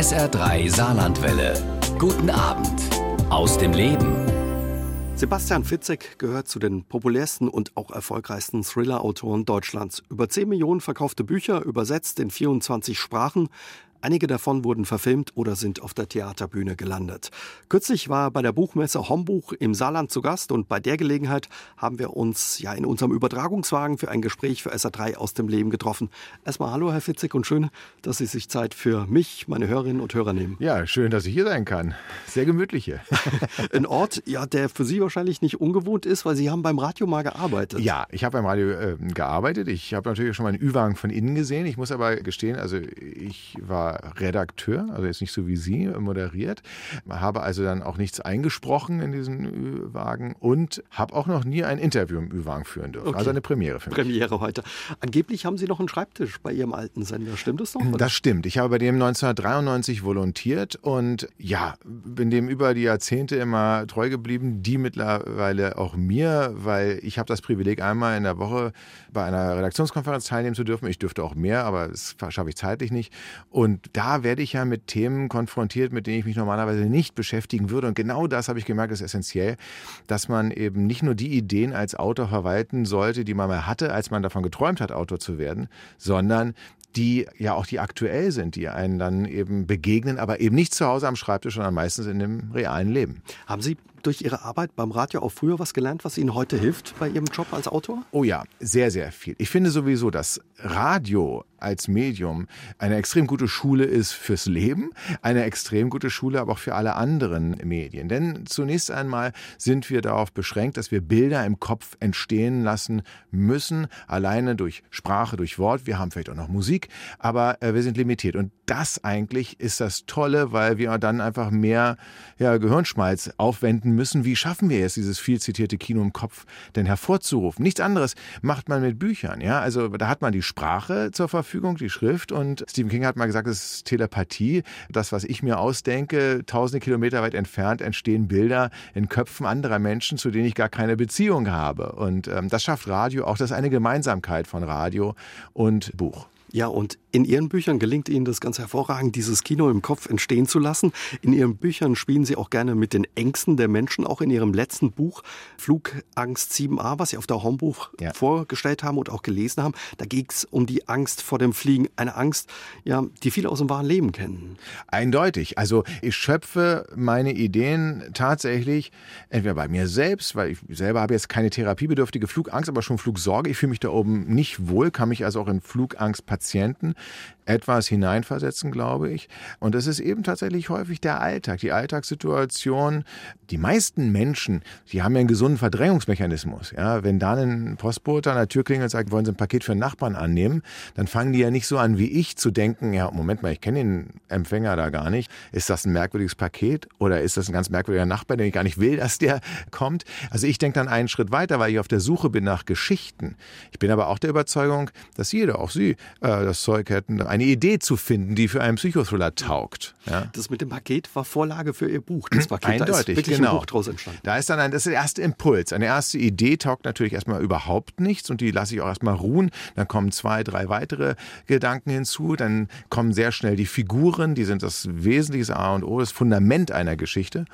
SR3 Saarlandwelle. Guten Abend aus dem Leben. Sebastian Fitzek gehört zu den populärsten und auch erfolgreichsten Thriller-Autoren Deutschlands. Über 10 Millionen verkaufte Bücher, übersetzt in 24 Sprachen. Einige davon wurden verfilmt oder sind auf der Theaterbühne gelandet. Kürzlich war er bei der Buchmesse Hombuch im Saarland zu Gast und bei der Gelegenheit haben wir uns ja in unserem Übertragungswagen für ein Gespräch für SA3 aus dem Leben getroffen. Erstmal hallo, Herr Fitzek, und schön, dass Sie sich Zeit für mich, meine Hörerinnen und Hörer nehmen. Ja, schön, dass ich hier sein kann. Sehr gemütlich hier. Ein Ort, ja, der für Sie wahrscheinlich nicht ungewohnt ist, weil Sie haben beim Radio mal gearbeitet. Ja, ich habe beim Radio äh, gearbeitet. Ich habe natürlich schon mal einen Ü-Wagen von innen gesehen. Ich muss aber gestehen, also ich war Redakteur, also jetzt nicht so wie Sie, moderiert, habe also dann auch nichts eingesprochen in diesen Ü-Wagen und habe auch noch nie ein Interview im Ü-Wagen führen dürfen. Okay. Also eine Premiere für mich. Premiere heute. Angeblich haben Sie noch einen Schreibtisch bei Ihrem alten Sender, stimmt das noch? Oder? Das stimmt. Ich habe bei dem 1993 volontiert und ja, bin dem über die Jahrzehnte immer treu geblieben, die mittlerweile auch mir, weil ich habe das Privileg, einmal in der Woche bei einer Redaktionskonferenz teilnehmen zu dürfen. Ich dürfte auch mehr, aber das schaffe ich zeitlich nicht. Und da werde ich ja mit Themen konfrontiert, mit denen ich mich normalerweise nicht beschäftigen würde. Und genau das habe ich gemerkt, ist essentiell, dass man eben nicht nur die Ideen als Autor verwalten sollte, die man mal hatte, als man davon geträumt hat, Autor zu werden, sondern die ja auch die aktuell sind, die einen dann eben begegnen, aber eben nicht zu Hause am Schreibtisch, sondern meistens in dem realen Leben. Haben Sie durch Ihre Arbeit beim Radio auch früher was gelernt, was Ihnen heute hilft bei Ihrem Job als Autor? Oh ja, sehr, sehr viel. Ich finde sowieso, dass Radio als Medium eine extrem gute Schule ist fürs Leben, eine extrem gute Schule aber auch für alle anderen Medien. Denn zunächst einmal sind wir darauf beschränkt, dass wir Bilder im Kopf entstehen lassen müssen, alleine durch Sprache, durch Wort. Wir haben vielleicht auch noch Musik, aber äh, wir sind limitiert. Und das eigentlich ist das Tolle, weil wir dann einfach mehr ja, Gehirnschmalz aufwenden müssen. Wie schaffen wir jetzt dieses viel zitierte Kino im Kopf denn hervorzurufen? Nichts anderes macht man mit Büchern. Ja, also da hat man die Sprache zur Verfügung Verfügung, die Schrift. Und Stephen King hat mal gesagt, es ist Telepathie. Das, was ich mir ausdenke, tausende Kilometer weit entfernt entstehen Bilder in Köpfen anderer Menschen, zu denen ich gar keine Beziehung habe. Und ähm, das schafft Radio auch. Das ist eine Gemeinsamkeit von Radio und Buch. Ja, und in Ihren Büchern gelingt Ihnen das ganz hervorragend, dieses Kino im Kopf entstehen zu lassen. In Ihren Büchern spielen Sie auch gerne mit den Ängsten der Menschen, auch in Ihrem letzten Buch Flugangst 7a, was Sie auf der Homebuch ja. vorgestellt haben und auch gelesen haben. Da ging es um die Angst vor dem Fliegen, eine Angst, ja, die viele aus dem wahren Leben kennen. Eindeutig. Also ich schöpfe meine Ideen tatsächlich entweder bei mir selbst, weil ich selber habe jetzt keine therapiebedürftige Flugangst, aber schon Flugsorge. Ich fühle mich da oben nicht wohl, kann mich also auch in Flugangst Patienten etwas hineinversetzen, glaube ich. Und das ist eben tatsächlich häufig der Alltag, die Alltagssituation. Die meisten Menschen, die haben ja einen gesunden Verdrängungsmechanismus. Ja, wenn da ein Postbote an der Tür klingelt und sagt, wollen Sie ein Paket für einen Nachbarn annehmen, dann fangen die ja nicht so an wie ich zu denken, ja, Moment mal, ich kenne den Empfänger da gar nicht. Ist das ein merkwürdiges Paket oder ist das ein ganz merkwürdiger Nachbar, den ich gar nicht will, dass der kommt? Also ich denke dann einen Schritt weiter, weil ich auf der Suche bin nach Geschichten. Ich bin aber auch der Überzeugung, dass jeder, auch Sie, äh, das Zeug hätten, eine Idee zu finden, die für einen Psychothriller taugt. Ja? Das mit dem Paket war Vorlage für Ihr Buch. Das Paket, Eindeutig, da ist wirklich genau. ein Buch draus entstanden. Da ist dann ein, das ist der erste Impuls. Eine erste Idee taugt natürlich erstmal überhaupt nichts und die lasse ich auch erstmal ruhen. Dann kommen zwei, drei weitere Gedanken hinzu. Dann kommen sehr schnell die Figuren, die sind das wesentliche A und O, das Fundament einer Geschichte.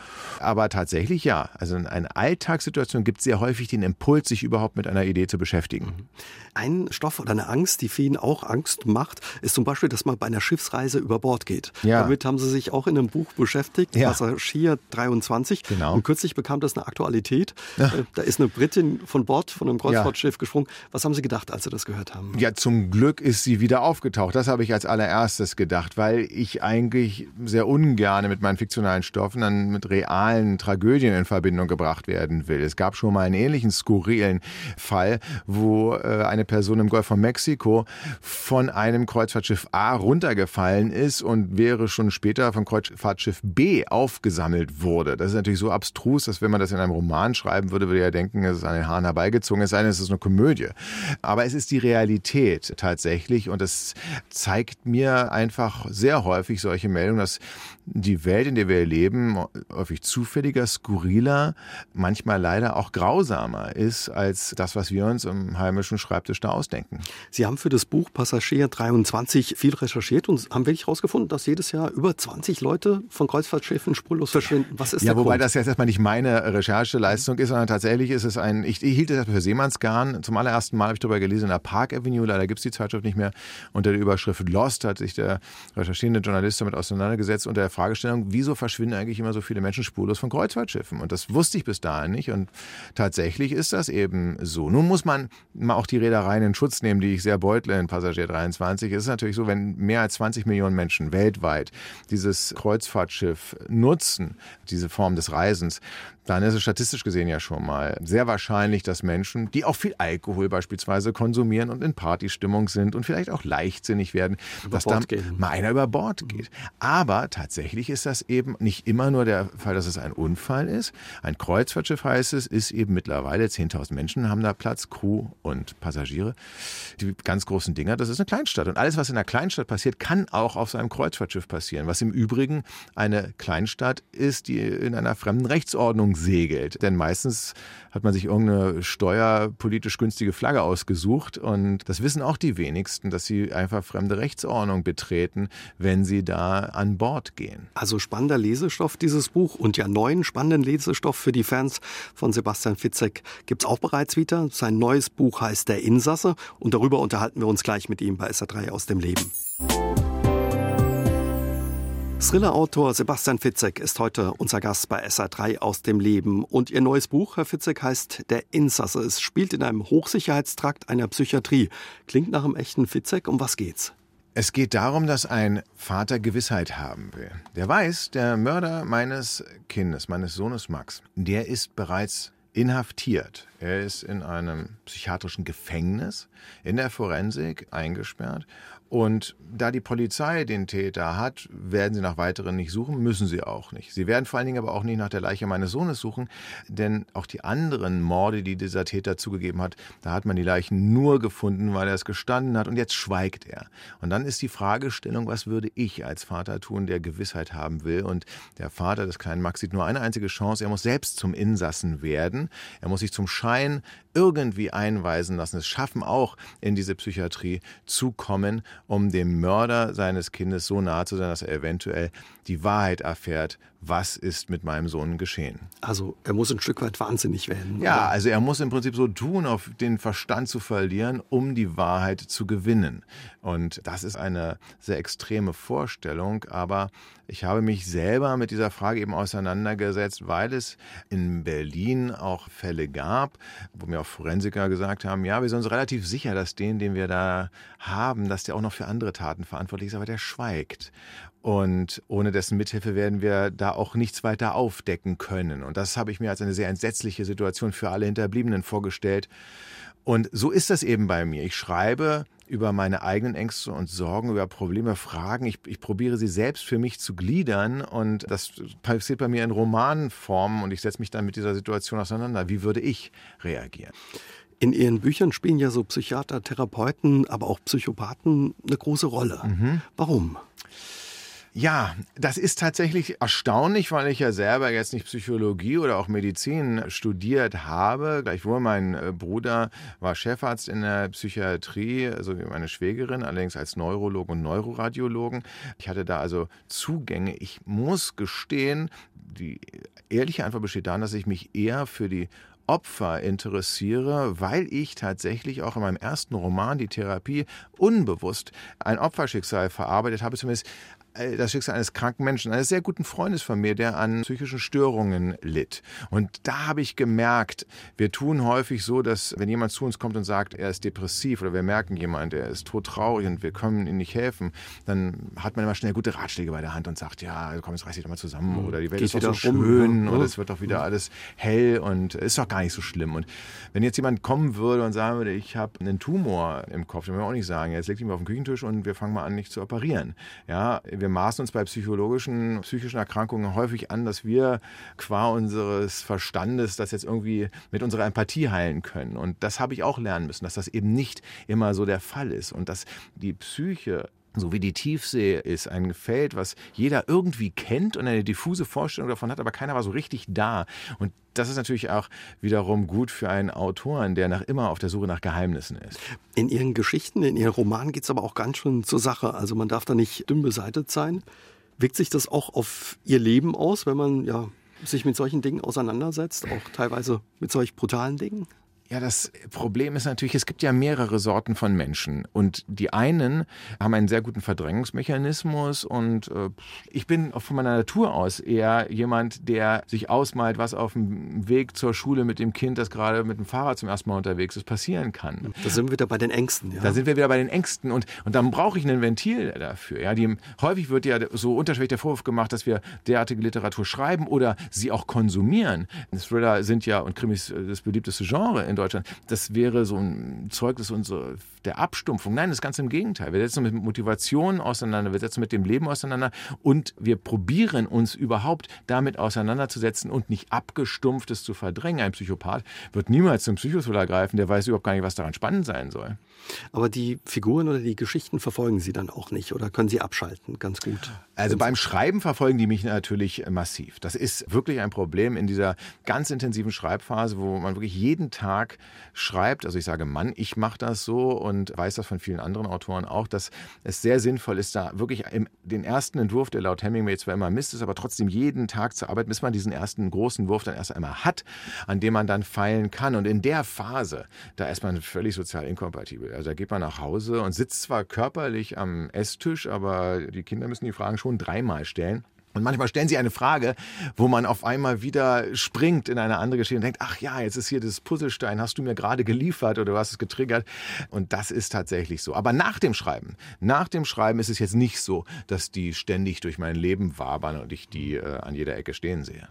Aber tatsächlich ja, also in einer Alltagssituation gibt es sehr häufig den Impuls, sich überhaupt mit einer Idee zu beschäftigen. Mhm. Ein Stoff oder eine Angst, die vielen auch Angst macht, ist zum Beispiel, dass man bei einer Schiffsreise über Bord geht. Ja. Damit haben Sie sich auch in einem Buch beschäftigt, ja. Passagier 23. Genau. Und kürzlich bekam das eine Aktualität. Ja. Äh, da ist eine Britin von Bord von einem Kreuzfahrtschiff gesprungen. Was haben Sie gedacht, als Sie das gehört haben? Ja, zum Glück ist sie wieder aufgetaucht. Das habe ich als allererstes gedacht, weil ich eigentlich sehr ungern mit meinen fiktionalen Stoffen dann mit realen Tragödien in Verbindung gebracht werden will. Es gab schon mal einen ähnlichen skurrilen Fall, wo äh, eine Person im Golf von Mexiko von einem Kreuzfahrtschiff A runtergefallen ist und wäre schon später von Kreuzfahrtschiff B aufgesammelt wurde. Das ist natürlich so abstrus, dass wenn man das in einem Roman schreiben würde, würde ja denken, es ist an den Haaren herbeigezogen, es sei denn, es ist eine Komödie. Aber es ist die Realität tatsächlich und es zeigt mir einfach sehr häufig solche Meldungen, dass die Welt, in der wir leben, häufig zufälliger, skurriler, manchmal leider auch grausamer ist als das, was wir uns im heimischen Schreibtisch da ausdenken. Sie haben für das Buch Passagier recherchiert, 23 viel recherchiert und haben wirklich herausgefunden, dass jedes Jahr über 20 Leute von Kreuzfahrtschiffen spurlos verschwinden. Was ist ja, der wobei Grund? das jetzt erstmal nicht meine Rechercheleistung ist, sondern tatsächlich ist es ein, ich, ich hielt es für Seemannsgarn. Zum allerersten Mal habe ich darüber gelesen in der Park Avenue, leider gibt es die Zeitschrift nicht mehr. Unter der Überschrift Lost hat sich der recherchierende Journalist damit auseinandergesetzt unter der Fragestellung, wieso verschwinden eigentlich immer so viele Menschen spurlos von Kreuzfahrtschiffen? Und das wusste ich bis dahin nicht. Und tatsächlich ist das eben so. Nun muss man mal auch die Reedereien in Schutz nehmen, die ich sehr beutle in Passagier 23. Es ist natürlich so, wenn mehr als 20 Millionen Menschen weltweit dieses Kreuzfahrtschiff nutzen, diese Form des Reisens, dann ist es statistisch gesehen ja schon mal sehr wahrscheinlich, dass Menschen, die auch viel Alkohol beispielsweise konsumieren und in Partystimmung sind und vielleicht auch leichtsinnig werden, über dass Bord dann gehen. mal einer über Bord geht. Aber tatsächlich ist das eben nicht immer nur der Fall, dass es ein Unfall ist. Ein Kreuzfahrtschiff heißt es, ist eben mittlerweile 10.000 Menschen haben da Platz, Crew und Passagiere. Die ganz großen Dinger, das ist eine Kleinstadt. Und alles, was in einer Kleinstadt passiert, kann auch auf so einem Kreuzfahrtschiff passieren. Was im Übrigen eine Kleinstadt ist, die in einer fremden Rechtsordnung segelt. Denn meistens hat man sich irgendeine steuerpolitisch günstige Flagge ausgesucht. Und das wissen auch die wenigsten, dass sie einfach fremde Rechtsordnung betreten, wenn sie da an Bord gehen. Also spannender Lesestoff, dieses Buch. Und ja, neuen spannenden Lesestoff für die Fans von Sebastian Fitzek gibt es auch bereits wieder. Sein neues Buch heißt Der Insasse. Und darüber unterhalten wir uns gleich mit ihm bei SA3 aus dem Leben. Thriller-Autor Sebastian Fitzek ist heute unser Gast bei SA3 aus dem Leben. Und Ihr neues Buch, Herr Fitzek, heißt Der Insasse. Es spielt in einem Hochsicherheitstrakt einer Psychiatrie. Klingt nach einem echten Fitzek. Um was geht's? Es geht darum, dass ein Vater Gewissheit haben will. Der weiß, der Mörder meines Kindes, meines Sohnes Max, der ist bereits inhaftiert. Er ist in einem psychiatrischen Gefängnis in der Forensik eingesperrt. Und da die Polizei den Täter hat, werden sie nach weiteren nicht suchen, müssen sie auch nicht. Sie werden vor allen Dingen aber auch nicht nach der Leiche meines Sohnes suchen, denn auch die anderen Morde, die dieser Täter zugegeben hat, da hat man die Leichen nur gefunden, weil er es gestanden hat und jetzt schweigt er. Und dann ist die Fragestellung, was würde ich als Vater tun, der Gewissheit haben will? Und der Vater des kleinen Max sieht nur eine einzige Chance, er muss selbst zum Insassen werden, er muss sich zum Schein irgendwie einweisen lassen, es schaffen auch in diese Psychiatrie zu kommen, um dem Mörder seines Kindes so nahe zu sein, dass er eventuell die Wahrheit erfährt, was ist mit meinem Sohn geschehen. Also er muss ein Stück weit wahnsinnig werden. Ja, oder? also er muss im Prinzip so tun, auf den Verstand zu verlieren, um die Wahrheit zu gewinnen. Und das ist eine sehr extreme Vorstellung, aber ich habe mich selber mit dieser Frage eben auseinandergesetzt, weil es in Berlin auch Fälle gab, wo mir auch Forensiker gesagt haben, ja, wir sind uns relativ sicher, dass den, den wir da haben, dass der auch noch für andere Taten verantwortlich ist, aber der schweigt. Und ohne dessen Mithilfe werden wir da auch nichts weiter aufdecken können. Und das habe ich mir als eine sehr entsetzliche Situation für alle Hinterbliebenen vorgestellt. Und so ist das eben bei mir. Ich schreibe über meine eigenen Ängste und Sorgen, über Probleme, Fragen. Ich, ich probiere sie selbst für mich zu gliedern und das passiert bei mir in Romanform und ich setze mich dann mit dieser Situation auseinander. Wie würde ich reagieren? In Ihren Büchern spielen ja so Psychiater, Therapeuten, aber auch Psychopathen eine große Rolle. Mhm. Warum? Ja, das ist tatsächlich erstaunlich, weil ich ja selber jetzt nicht Psychologie oder auch Medizin studiert habe. Gleichwohl mein äh, Bruder war Chefarzt in der Psychiatrie, also wie meine Schwägerin, allerdings als Neurologen und Neuroradiologen. Ich hatte da also Zugänge. Ich muss gestehen, die ehrliche Antwort besteht darin, dass ich mich eher für die Opfer interessiere, weil ich tatsächlich auch in meinem ersten Roman, die Therapie, unbewusst ein Opferschicksal verarbeitet habe, zumindest das Schicksal eines kranken Menschen, eines sehr guten Freundes von mir, der an psychischen Störungen litt. Und da habe ich gemerkt, wir tun häufig so, dass wenn jemand zu uns kommt und sagt, er ist depressiv oder wir merken jemand, er ist todtraurig und wir können ihm nicht helfen, dann hat man immer schnell gute Ratschläge bei der Hand und sagt, ja, komm, jetzt reiß dich doch mal zusammen oder die Welt Geht ist doch so wieder rum, schön ja. oder es wird doch wieder alles hell und ist doch gar nicht so schlimm. Und wenn jetzt jemand kommen würde und sagen würde, ich habe einen Tumor im Kopf, dann würde man auch nicht sagen, jetzt leg ihn mal auf den Küchentisch und wir fangen mal an, nicht zu operieren. Ja, wir maßen uns bei psychologischen, psychischen Erkrankungen häufig an, dass wir qua unseres Verstandes das jetzt irgendwie mit unserer Empathie heilen können. Und das habe ich auch lernen müssen, dass das eben nicht immer so der Fall ist und dass die Psyche so wie die Tiefsee ist ein Feld, was jeder irgendwie kennt und eine diffuse Vorstellung davon hat, aber keiner war so richtig da. Und das ist natürlich auch wiederum gut für einen Autoren, der nach immer auf der Suche nach Geheimnissen ist. In Ihren Geschichten, in Ihren Romanen geht es aber auch ganz schön zur Sache. Also man darf da nicht dünn beseitigt sein. Wirkt sich das auch auf Ihr Leben aus, wenn man ja sich mit solchen Dingen auseinandersetzt, auch teilweise mit solch brutalen Dingen? Ja, das Problem ist natürlich, es gibt ja mehrere Sorten von Menschen und die einen haben einen sehr guten Verdrängungsmechanismus und äh, ich bin von meiner Natur aus eher jemand, der sich ausmalt, was auf dem Weg zur Schule mit dem Kind, das gerade mit dem Fahrrad zum ersten Mal unterwegs ist, passieren kann. Da sind wir wieder bei den Ängsten. Ja? Da sind wir wieder bei den Ängsten und, und dann brauche ich ein Ventil dafür. Ja? Die, häufig wird ja so unterschwellig der Vorwurf gemacht, dass wir derartige Literatur schreiben oder sie auch konsumieren. Thriller sind ja und Krimis das beliebteste Genre in Deutschland, das wäre so ein Zeugnis unserer, der Abstumpfung. Nein, das Ganze im Gegenteil. Wir setzen uns mit Motivation auseinander, wir setzen mit dem Leben auseinander und wir probieren uns überhaupt damit auseinanderzusetzen und nicht abgestumpftes zu verdrängen. Ein Psychopath wird niemals zum Psychothriller greifen, der weiß überhaupt gar nicht, was daran spannend sein soll. Aber die Figuren oder die Geschichten verfolgen Sie dann auch nicht oder können Sie abschalten ganz gut? Also beim Schreiben verfolgen die mich natürlich massiv. Das ist wirklich ein Problem in dieser ganz intensiven Schreibphase, wo man wirklich jeden Tag schreibt. Also ich sage Mann, ich mache das so und weiß das von vielen anderen Autoren auch, dass es sehr sinnvoll ist, da wirklich im, den ersten Entwurf, der laut Hemingway zwar immer Mist ist, aber trotzdem jeden Tag zu arbeiten, bis man diesen ersten großen Wurf dann erst einmal hat, an dem man dann feilen kann. Und in der Phase, da ist man völlig sozial inkompatibel. Also da geht man nach Hause und sitzt zwar körperlich am Esstisch, aber die Kinder müssen die Fragen schon dreimal stellen. Und manchmal stellen sie eine Frage, wo man auf einmal wieder springt in eine andere Geschichte und denkt, ach ja, jetzt ist hier das Puzzlestein, hast du mir gerade geliefert oder du hast es getriggert. Und das ist tatsächlich so. Aber nach dem Schreiben, nach dem Schreiben ist es jetzt nicht so, dass die ständig durch mein Leben wabern und ich die äh, an jeder Ecke stehen sehe.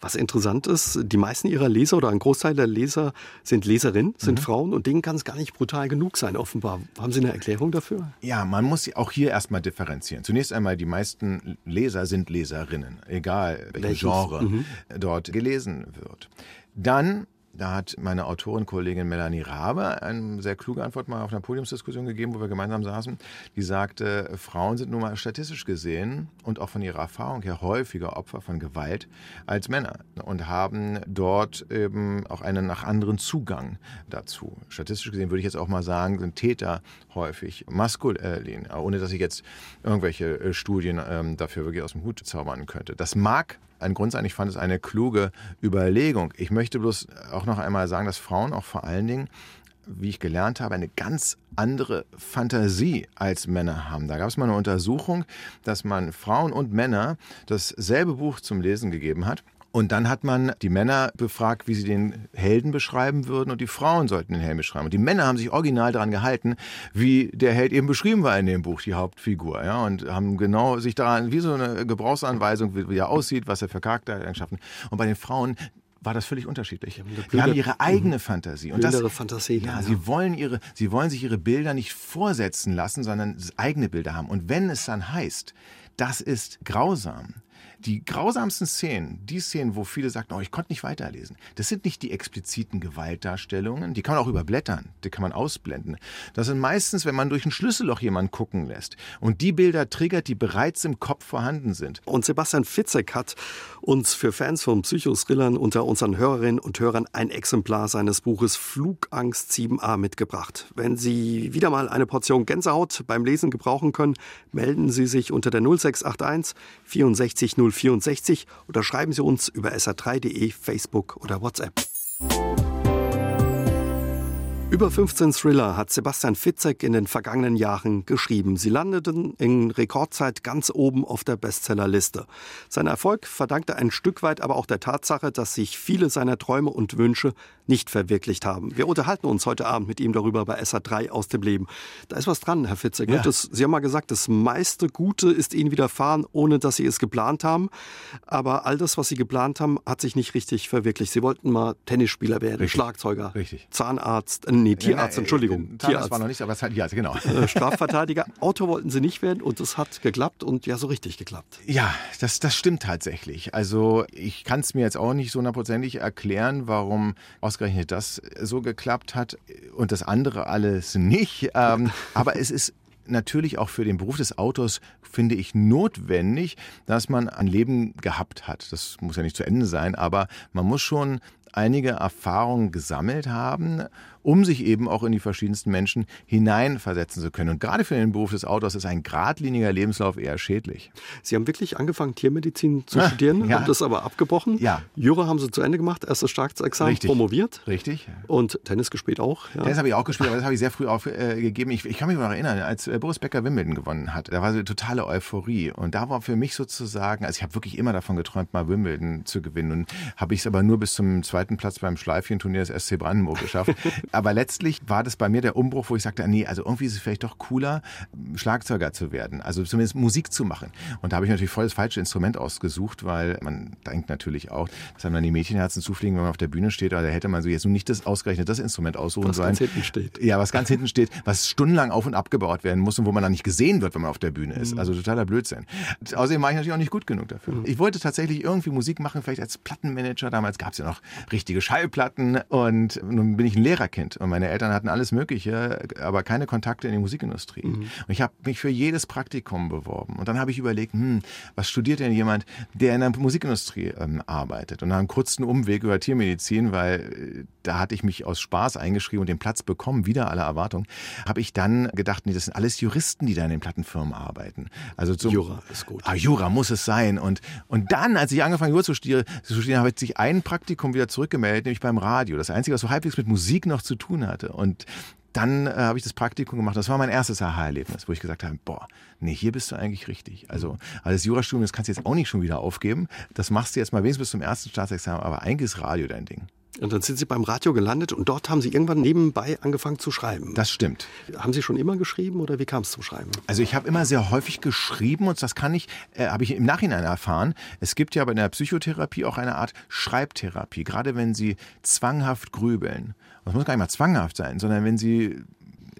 Was interessant ist, die meisten ihrer Leser oder ein Großteil der Leser sind Leserinnen, sind mhm. Frauen und denen kann es gar nicht brutal genug sein, offenbar. Haben Sie eine Erklärung dafür? Ja, man muss auch hier erstmal differenzieren. Zunächst einmal, die meisten Leser sind Leserinnen, egal welches? Genre mhm. dort gelesen wird. Dann da hat meine Autorenkollegin Melanie Rabe eine sehr kluge Antwort mal auf einer Podiumsdiskussion gegeben, wo wir gemeinsam saßen. Die sagte, Frauen sind nun mal statistisch gesehen und auch von ihrer Erfahrung her häufiger Opfer von Gewalt als Männer und haben dort eben auch einen nach anderen Zugang dazu. Statistisch gesehen würde ich jetzt auch mal sagen, sind Täter häufig maskulin, ohne dass ich jetzt irgendwelche äh, Studien ähm, dafür wirklich aus dem Hut zaubern könnte. Das mag ein Grund sein. Ich fand es eine kluge Überlegung. Ich möchte bloß auch noch einmal sagen, dass Frauen auch vor allen Dingen wie ich gelernt habe, eine ganz andere Fantasie als Männer haben. Da gab es mal eine Untersuchung, dass man Frauen und Männer dasselbe Buch zum Lesen gegeben hat und dann hat man die Männer befragt, wie sie den Helden beschreiben würden und die Frauen sollten den Helden beschreiben. Und die Männer haben sich original daran gehalten, wie der Held eben beschrieben war in dem Buch, die Hauptfigur. Ja, und haben genau sich daran, wie so eine Gebrauchsanweisung, wie, er aussieht, was er für Charaktereigenschaften. Und bei den Frauen war das völlig unterschiedlich. Die haben ihre eigene. Fantasie. Und das, Fantasie. Ja, ja, sie wollen ihre, sie wollen sich ihre Bilder nicht vorsetzen lassen, sondern eigene Bilder haben. Und wenn es dann heißt, das ist grausam, die grausamsten Szenen, die Szenen, wo viele sagen, oh, ich konnte nicht weiterlesen, das sind nicht die expliziten Gewaltdarstellungen, die kann man auch überblättern, die kann man ausblenden. Das sind meistens, wenn man durch ein Schlüsselloch jemanden gucken lässt und die Bilder triggert, die bereits im Kopf vorhanden sind. Und Sebastian Fitzek hat uns für Fans von Psychoskrillern unter unseren Hörerinnen und Hörern ein Exemplar seines Buches Flugangst 7a mitgebracht. Wenn Sie wieder mal eine Portion Gänsehaut beim Lesen gebrauchen können, melden Sie sich unter der 0681 64 064 oder schreiben Sie uns über sr3.de, Facebook oder WhatsApp. Über 15 Thriller hat Sebastian Fitzek in den vergangenen Jahren geschrieben. Sie landeten in Rekordzeit ganz oben auf der Bestsellerliste. Sein Erfolg verdankte ein Stück weit aber auch der Tatsache, dass sich viele seiner Träume und Wünsche nicht verwirklicht haben. Wir unterhalten uns heute Abend mit ihm darüber bei SA3 aus dem Leben. Da ist was dran, Herr Fitzek. Ja. Das, Sie haben mal gesagt, das meiste Gute ist Ihnen widerfahren, ohne dass Sie es geplant haben. Aber all das, was Sie geplant haben, hat sich nicht richtig verwirklicht. Sie wollten mal Tennisspieler werden, richtig. Schlagzeuger, richtig. Zahnarzt, nee, Tierarzt, Entschuldigung. Äh, Tierarzt war noch nicht, aber es hat, ja, genau. Äh, Strafverteidiger. Autor wollten sie nicht werden und es hat geklappt und ja, so richtig geklappt. Ja, das, das stimmt tatsächlich. Also ich kann es mir jetzt auch nicht so hundertprozentig erklären, warum ausgerechnet das so geklappt hat und das andere alles nicht. Ähm, aber es ist natürlich auch für den Beruf des Autors, finde ich, notwendig, dass man ein Leben gehabt hat. Das muss ja nicht zu Ende sein, aber man muss schon einige Erfahrungen gesammelt haben um sich eben auch in die verschiedensten Menschen hineinversetzen zu können. Und gerade für den Beruf des Autors ist ein geradliniger Lebenslauf eher schädlich. Sie haben wirklich angefangen, Tiermedizin zu ah, studieren, ja. haben das aber abgebrochen. Ja. Jura haben Sie zu Ende gemacht, erstes Staatsexamen, Richtig. promoviert. Richtig. Und Tennis gespielt auch. Ja. Tennis habe ich auch gespielt, aber das habe ich sehr früh aufgegeben. ich, ich, kann mich noch erinnern, als äh, Boris Becker Wimbledon gewonnen hat, da war so eine totale Euphorie. Und da war für mich sozusagen, also ich habe wirklich immer davon geträumt, mal Wimbledon zu gewinnen. Und habe ich es aber nur bis zum zweiten Platz beim Schleifchen-Turnier des SC Brandenburg geschafft. aber letztlich war das bei mir der Umbruch, wo ich sagte, nee, also irgendwie ist es vielleicht doch cooler, Schlagzeuger zu werden, also zumindest Musik zu machen. Und da habe ich natürlich voll das falsche Instrument ausgesucht, weil man denkt natürlich auch, dass einem dann die Mädchenherzen zufliegen, wenn man auf der Bühne steht, aber da hätte man so jetzt nun nicht das ausgerechnet das Instrument aussuchen was sollen. Was ganz hinten steht. Ja, was ganz hinten steht, was stundenlang auf und abgebaut werden muss und wo man dann nicht gesehen wird, wenn man auf der Bühne ist. Mhm. Also totaler Blödsinn. Außerdem war ich natürlich auch nicht gut genug dafür. Mhm. Ich wollte tatsächlich irgendwie Musik machen, vielleicht als Plattenmanager. Damals gab es ja noch richtige Schallplatten und nun bin ich ein Lehrerkind und meine Eltern hatten alles Mögliche, aber keine Kontakte in die Musikindustrie. Mhm. Und ich habe mich für jedes Praktikum beworben. Und dann habe ich überlegt, hm, was studiert denn jemand, der in der Musikindustrie ähm, arbeitet? Und dann einen kurzen Umweg über Tiermedizin, weil äh, da hatte ich mich aus Spaß eingeschrieben und den Platz bekommen, wieder alle Erwartungen, habe ich dann gedacht, nee, das sind alles Juristen, die da in den Plattenfirmen arbeiten. Also zum, Jura ist gut. Ah, Jura muss es sein. Und, und dann, als ich angefangen Jura zu studieren, zu studieren habe ich sich ein Praktikum wieder zurückgemeldet, nämlich beim Radio. Das Einzige, was so halbwegs mit Musik noch zu tun hatte. Und dann äh, habe ich das Praktikum gemacht. Das war mein erstes Aha-Erlebnis, wo ich gesagt habe, boah, nee, hier bist du eigentlich richtig. Also, also das Jurastudium, das kannst du jetzt auch nicht schon wieder aufgeben. Das machst du jetzt mal wenigstens bis zum ersten Staatsexamen, aber eigentlich ist Radio dein Ding. Und dann sind Sie beim Radio gelandet und dort haben Sie irgendwann nebenbei angefangen zu schreiben. Das stimmt. Haben Sie schon immer geschrieben oder wie kam es zum Schreiben? Also ich habe immer sehr häufig geschrieben und das kann ich, äh, habe ich im Nachhinein erfahren. Es gibt ja bei der Psychotherapie auch eine Art Schreibtherapie, gerade wenn Sie zwanghaft grübeln. Das muss gar nicht mal zwanghaft sein, sondern wenn Sie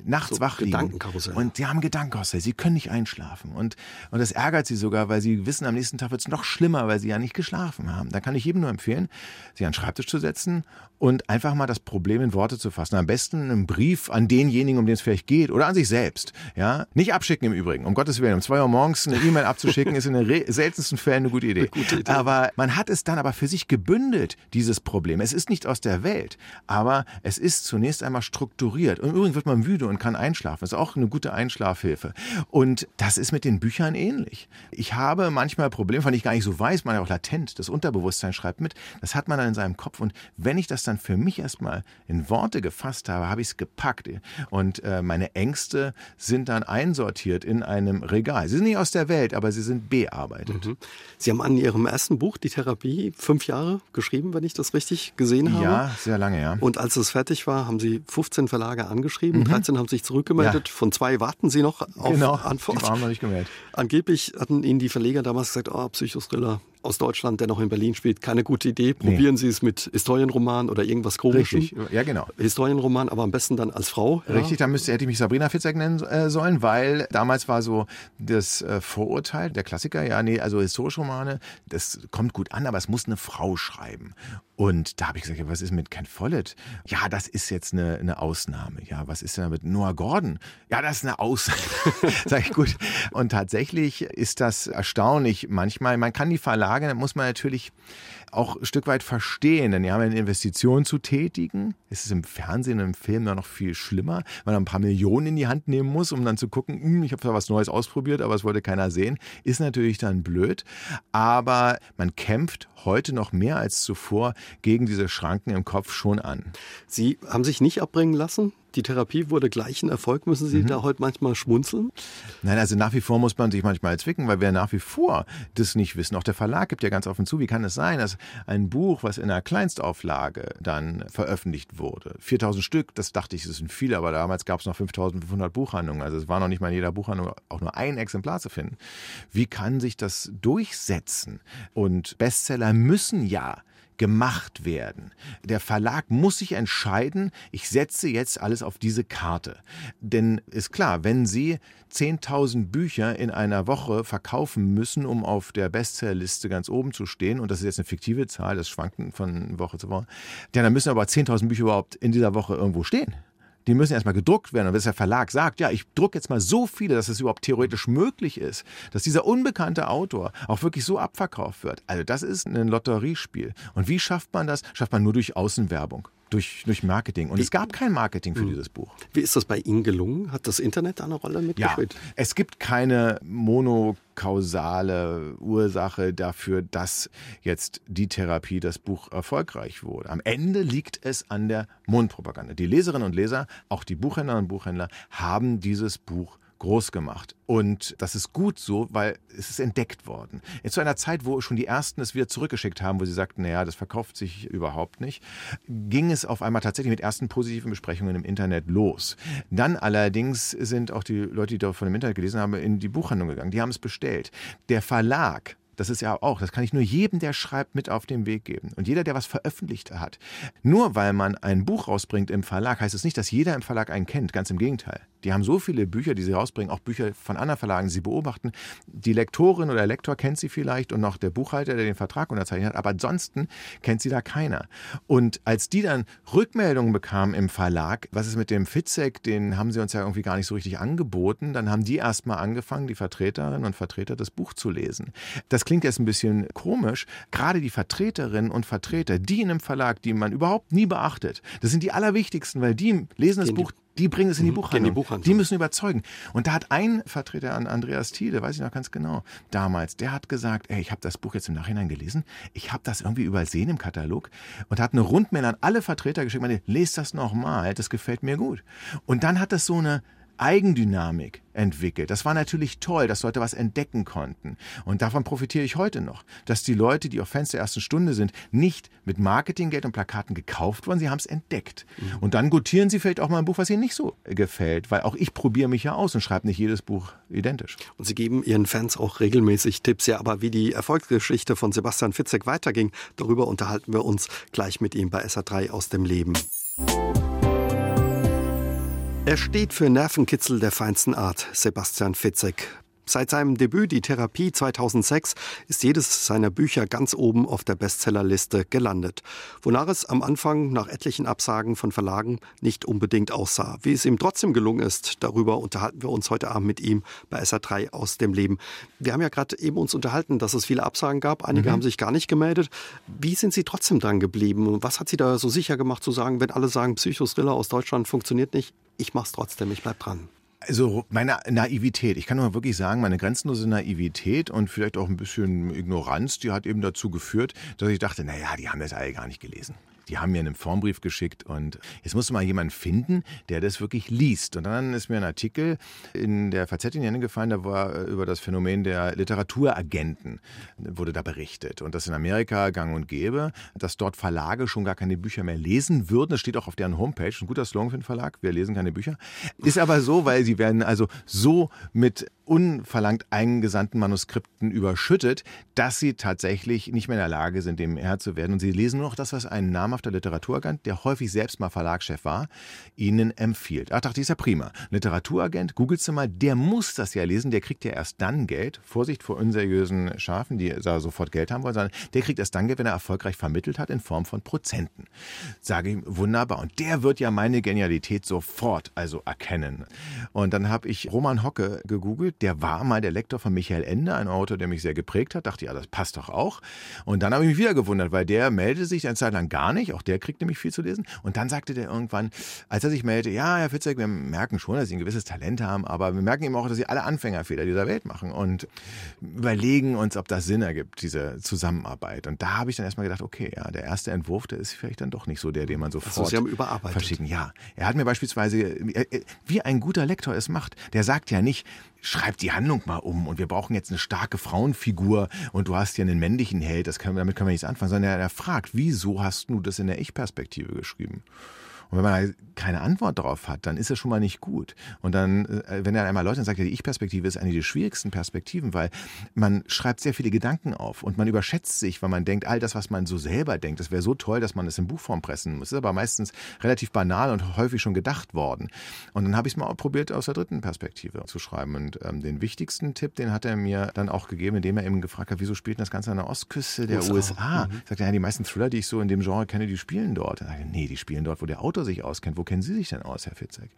nachts so wach liegen. Und sie haben Gedankenkarussell. Sie können nicht einschlafen. Und, und das ärgert sie sogar, weil sie wissen, am nächsten Tag wird es noch schlimmer, weil sie ja nicht geschlafen haben. Da kann ich jedem nur empfehlen, sich an den Schreibtisch zu setzen und einfach mal das Problem in Worte zu fassen. Am besten einen Brief an denjenigen, um den es vielleicht geht, oder an sich selbst. Ja, nicht abschicken im Übrigen. Um Gottes Willen, um zwei Uhr morgens eine E-Mail abzuschicken, ist in den seltensten Fällen eine gute, Idee. eine gute Idee. Aber man hat es dann aber für sich gebündelt, dieses Problem. Es ist nicht aus der Welt, aber es ist zunächst einmal strukturiert. Und übrigens wird man müde und kann einschlafen. Das ist auch eine gute Einschlafhilfe. Und das ist mit den Büchern ähnlich. Ich habe manchmal Probleme, denen ich gar nicht so weiß, man ja auch latent, das Unterbewusstsein schreibt mit. Das hat man dann in seinem Kopf. Und wenn ich das dann für mich erstmal in Worte gefasst habe, habe ich es gepackt. Und äh, meine Ängste sind dann einsortiert in einem Regal. Sie sind nicht aus der Welt, aber sie sind bearbeitet. Mhm. Sie haben an Ihrem ersten Buch, Die Therapie, fünf Jahre geschrieben, wenn ich das richtig gesehen habe. Ja, sehr lange, ja. Und als es fertig war, haben Sie 15 Verlage angeschrieben, mhm. 13 haben sich zurückgemeldet. Ja. Von zwei warten Sie noch auf genau, Antwort. Die waren noch nicht gemeldet. Angeblich hatten Ihnen die Verleger damals gesagt, oh, Psychothriller aus Deutschland, der noch in Berlin spielt, keine gute Idee. Probieren nee. Sie es mit Historienroman oder irgendwas Komischem. Richtig, ja genau. Historienroman, aber am besten dann als Frau. Richtig, dann müsste, hätte ich mich Sabrina Fitzek nennen äh, sollen, weil damals war so das äh, Vorurteil, der Klassiker, ja, nee, also historische Romane, das kommt gut an, aber es muss eine Frau schreiben. Und da habe ich gesagt, ja, was ist mit Ken Follett? Ja, das ist jetzt eine, eine Ausnahme. Ja, was ist denn mit Noah Gordon? Ja, das ist eine Ausnahme. Sag ich gut. Und tatsächlich ist das erstaunlich. Manchmal, man kann die Verlage, muss man natürlich auch ein Stück weit verstehen, denn die haben eine Investition zu tätigen. Es ist im Fernsehen und im Film noch viel schlimmer, weil man ein paar Millionen in die Hand nehmen muss, um dann zu gucken, hm, ich habe da was Neues ausprobiert, aber es wollte keiner sehen. Ist natürlich dann blöd, aber man kämpft heute noch mehr als zuvor gegen diese Schranken im Kopf schon an. Sie haben sich nicht abbringen lassen? Die Therapie wurde gleichen Erfolg. Müssen Sie mhm. da heute manchmal schmunzeln? Nein, also nach wie vor muss man sich manchmal zwicken, weil wir nach wie vor das nicht wissen. Auch der Verlag gibt ja ganz offen zu, wie kann es sein, dass ein Buch, was in einer Kleinstauflage dann veröffentlicht wurde, 4000 Stück, das dachte ich, das sind viele, aber damals gab es noch 5500 Buchhandlungen. Also es war noch nicht mal in jeder Buchhandlung auch nur ein Exemplar zu finden. Wie kann sich das durchsetzen? Und Bestseller müssen ja gemacht werden. Der Verlag muss sich entscheiden, ich setze jetzt alles auf diese Karte. Denn ist klar, wenn Sie 10.000 Bücher in einer Woche verkaufen müssen, um auf der Bestsellerliste ganz oben zu stehen, und das ist jetzt eine fiktive Zahl, das schwankt von Woche zu Woche, dann müssen aber 10.000 Bücher überhaupt in dieser Woche irgendwo stehen die müssen erstmal gedruckt werden. Und wenn der Verlag sagt, ja, ich drucke jetzt mal so viele, dass es überhaupt theoretisch möglich ist, dass dieser unbekannte Autor auch wirklich so abverkauft wird. Also das ist ein Lotteriespiel. Und wie schafft man das? Schafft man nur durch Außenwerbung durch, durch Marketing. Und wie, es gab kein Marketing für hm. dieses Buch. Wie ist das bei Ihnen gelungen? Hat das Internet eine Rolle mitgespielt? Ja, es gibt keine monokausale Ursache dafür, dass jetzt die Therapie, das Buch erfolgreich wurde. Am Ende liegt es an der Mundpropaganda. Die Leserinnen und Leser, auch die Buchhändlerinnen und Buchhändler, haben dieses Buch groß gemacht. Und das ist gut so, weil es ist entdeckt worden. Zu einer Zeit, wo schon die Ersten es wieder zurückgeschickt haben, wo sie sagten, naja, das verkauft sich überhaupt nicht, ging es auf einmal tatsächlich mit ersten positiven Besprechungen im Internet los. Dann allerdings sind auch die Leute, die da von dem Internet gelesen haben, in die Buchhandlung gegangen. Die haben es bestellt. Der Verlag das ist ja auch, das kann ich nur jedem, der schreibt, mit auf den Weg geben. Und jeder, der was veröffentlicht hat. Nur weil man ein Buch rausbringt im Verlag, heißt es nicht, dass jeder im Verlag einen kennt. Ganz im Gegenteil. Die haben so viele Bücher, die sie rausbringen, auch Bücher von anderen Verlagen, die sie beobachten. Die Lektorin oder der Lektor kennt sie vielleicht und noch der Buchhalter, der den Vertrag unterzeichnet hat, aber ansonsten kennt sie da keiner. Und als die dann Rückmeldungen bekamen im Verlag, was ist mit dem Fitzek, den haben sie uns ja irgendwie gar nicht so richtig angeboten, dann haben die erstmal angefangen, die Vertreterinnen und Vertreter das Buch zu lesen. Das klingt jetzt ein bisschen komisch. Gerade die Vertreterinnen und Vertreter, die in einem Verlag, die man überhaupt nie beachtet, das sind die allerwichtigsten, weil die lesen das Buch die bringen es in die, mhm. Buchhandlung. in die Buchhandlung. Die müssen überzeugen. Und da hat ein Vertreter an Andreas Thiele, weiß ich noch ganz genau, damals, der hat gesagt, ey, ich habe das Buch jetzt im Nachhinein gelesen, ich habe das irgendwie übersehen im Katalog und hat eine Rundmail an alle Vertreter geschickt, meine, lest das nochmal, das gefällt mir gut. Und dann hat das so eine Eigendynamik entwickelt. Das war natürlich toll, dass Leute was entdecken konnten. Und davon profitiere ich heute noch, dass die Leute, die auf Fans der ersten Stunde sind, nicht mit Marketinggeld und Plakaten gekauft wurden, sie haben es entdeckt. Mhm. Und dann gutieren sie vielleicht auch mal ein Buch, was ihnen nicht so gefällt, weil auch ich probiere mich ja aus und schreibe nicht jedes Buch identisch. Und Sie geben Ihren Fans auch regelmäßig Tipps, ja, aber wie die Erfolgsgeschichte von Sebastian Fitzek weiterging, darüber unterhalten wir uns gleich mit ihm bei SA3 aus dem Leben. Er steht für Nervenkitzel der feinsten Art, Sebastian Fitzek. Seit seinem Debüt Die Therapie 2006 ist jedes seiner Bücher ganz oben auf der Bestsellerliste gelandet, wonach es am Anfang nach etlichen Absagen von Verlagen nicht unbedingt aussah. Wie es ihm trotzdem gelungen ist, darüber unterhalten wir uns heute Abend mit ihm bei SA3 aus dem Leben. Wir haben ja gerade eben uns unterhalten, dass es viele Absagen gab, einige mhm. haben sich gar nicht gemeldet. Wie sind Sie trotzdem dran geblieben? Was hat Sie da so sicher gemacht zu sagen, wenn alle sagen, Psychosriller aus Deutschland funktioniert nicht, ich mach's trotzdem, ich bleib dran. Also meine Naivität, ich kann nur wirklich sagen, meine grenzenlose Naivität und vielleicht auch ein bisschen Ignoranz, die hat eben dazu geführt, dass ich dachte, naja, die haben das alle gar nicht gelesen. Die haben mir einen Formbrief geschickt und jetzt musste mal jemand finden, der das wirklich liest. Und dann ist mir ein Artikel in der FAZ in die Hände gefallen, da war äh, über das Phänomen der Literaturagenten, wurde da berichtet. Und das in Amerika gang und gäbe, dass dort Verlage schon gar keine Bücher mehr lesen würden. Das steht auch auf deren Homepage. Ein guter Slogan für den Verlag. Wir lesen keine Bücher. Ist aber so, weil sie werden also so mit unverlangt eingesandten Manuskripten überschüttet, dass sie tatsächlich nicht mehr in der Lage sind, dem Herr zu werden. Und sie lesen nur noch das, was ein namhafter Literaturagent, der häufig selbst mal Verlagschef war, ihnen empfiehlt. Ach, dachte ich, ist ja prima. Literaturagent, googelst du mal, der muss das ja lesen, der kriegt ja erst dann Geld. Vorsicht vor unseriösen Schafen, die da sofort Geld haben wollen, sondern der kriegt erst dann Geld, wenn er erfolgreich vermittelt hat in Form von Prozenten. Sage ich, wunderbar. Und der wird ja meine Genialität sofort also erkennen. Und dann habe ich Roman Hocke gegoogelt, der war mal der Lektor von Michael Ende, ein Autor, der mich sehr geprägt hat. Dachte, ja, das passt doch auch. Und dann habe ich mich wieder gewundert, weil der meldete sich eine Zeit lang gar nicht. Auch der kriegt nämlich viel zu lesen. Und dann sagte der irgendwann, als er sich meldete, ja, Herr Fitzek, wir merken schon, dass Sie ein gewisses Talent haben, aber wir merken eben auch, dass Sie alle Anfängerfehler dieser Welt machen und überlegen uns, ob das Sinn ergibt, diese Zusammenarbeit. Und da habe ich dann erstmal gedacht, okay, ja, der erste Entwurf, der ist vielleicht dann doch nicht so der, den man sofort also Sie haben überarbeitet. verschicken. Ja, er hat mir beispielsweise, wie ein guter Lektor es macht, der sagt ja nicht, schreib die Handlung mal um und wir brauchen jetzt eine starke Frauenfigur und du hast ja einen männlichen Held, das können, damit können wir nichts anfangen, sondern er, er fragt, wieso hast du das in der Ich-Perspektive geschrieben? Und wenn man keine Antwort darauf hat, dann ist es schon mal nicht gut. Und dann, äh, wenn er einmal Leute sagt, ja, die Ich-Perspektive ist eine der schwierigsten Perspektiven, weil man schreibt sehr viele Gedanken auf und man überschätzt sich, weil man denkt, all das, was man so selber denkt, das wäre so toll, dass man es in Buchform pressen muss. Das ist aber meistens relativ banal und häufig schon gedacht worden. Und dann habe ich es mal probiert, aus der dritten Perspektive zu schreiben. Und ähm, den wichtigsten Tipp, den hat er mir dann auch gegeben, indem er eben gefragt hat, wieso spielt das Ganze an der Ostküste der USA? USA. Mhm. Sagt er, ja, die meisten Thriller, die ich so in dem Genre kenne, die spielen dort. Sagt er, nee, die spielen dort, wo der Autor Autor sich auskennt. Wo kennen Sie sich denn aus, Herr Fitzek?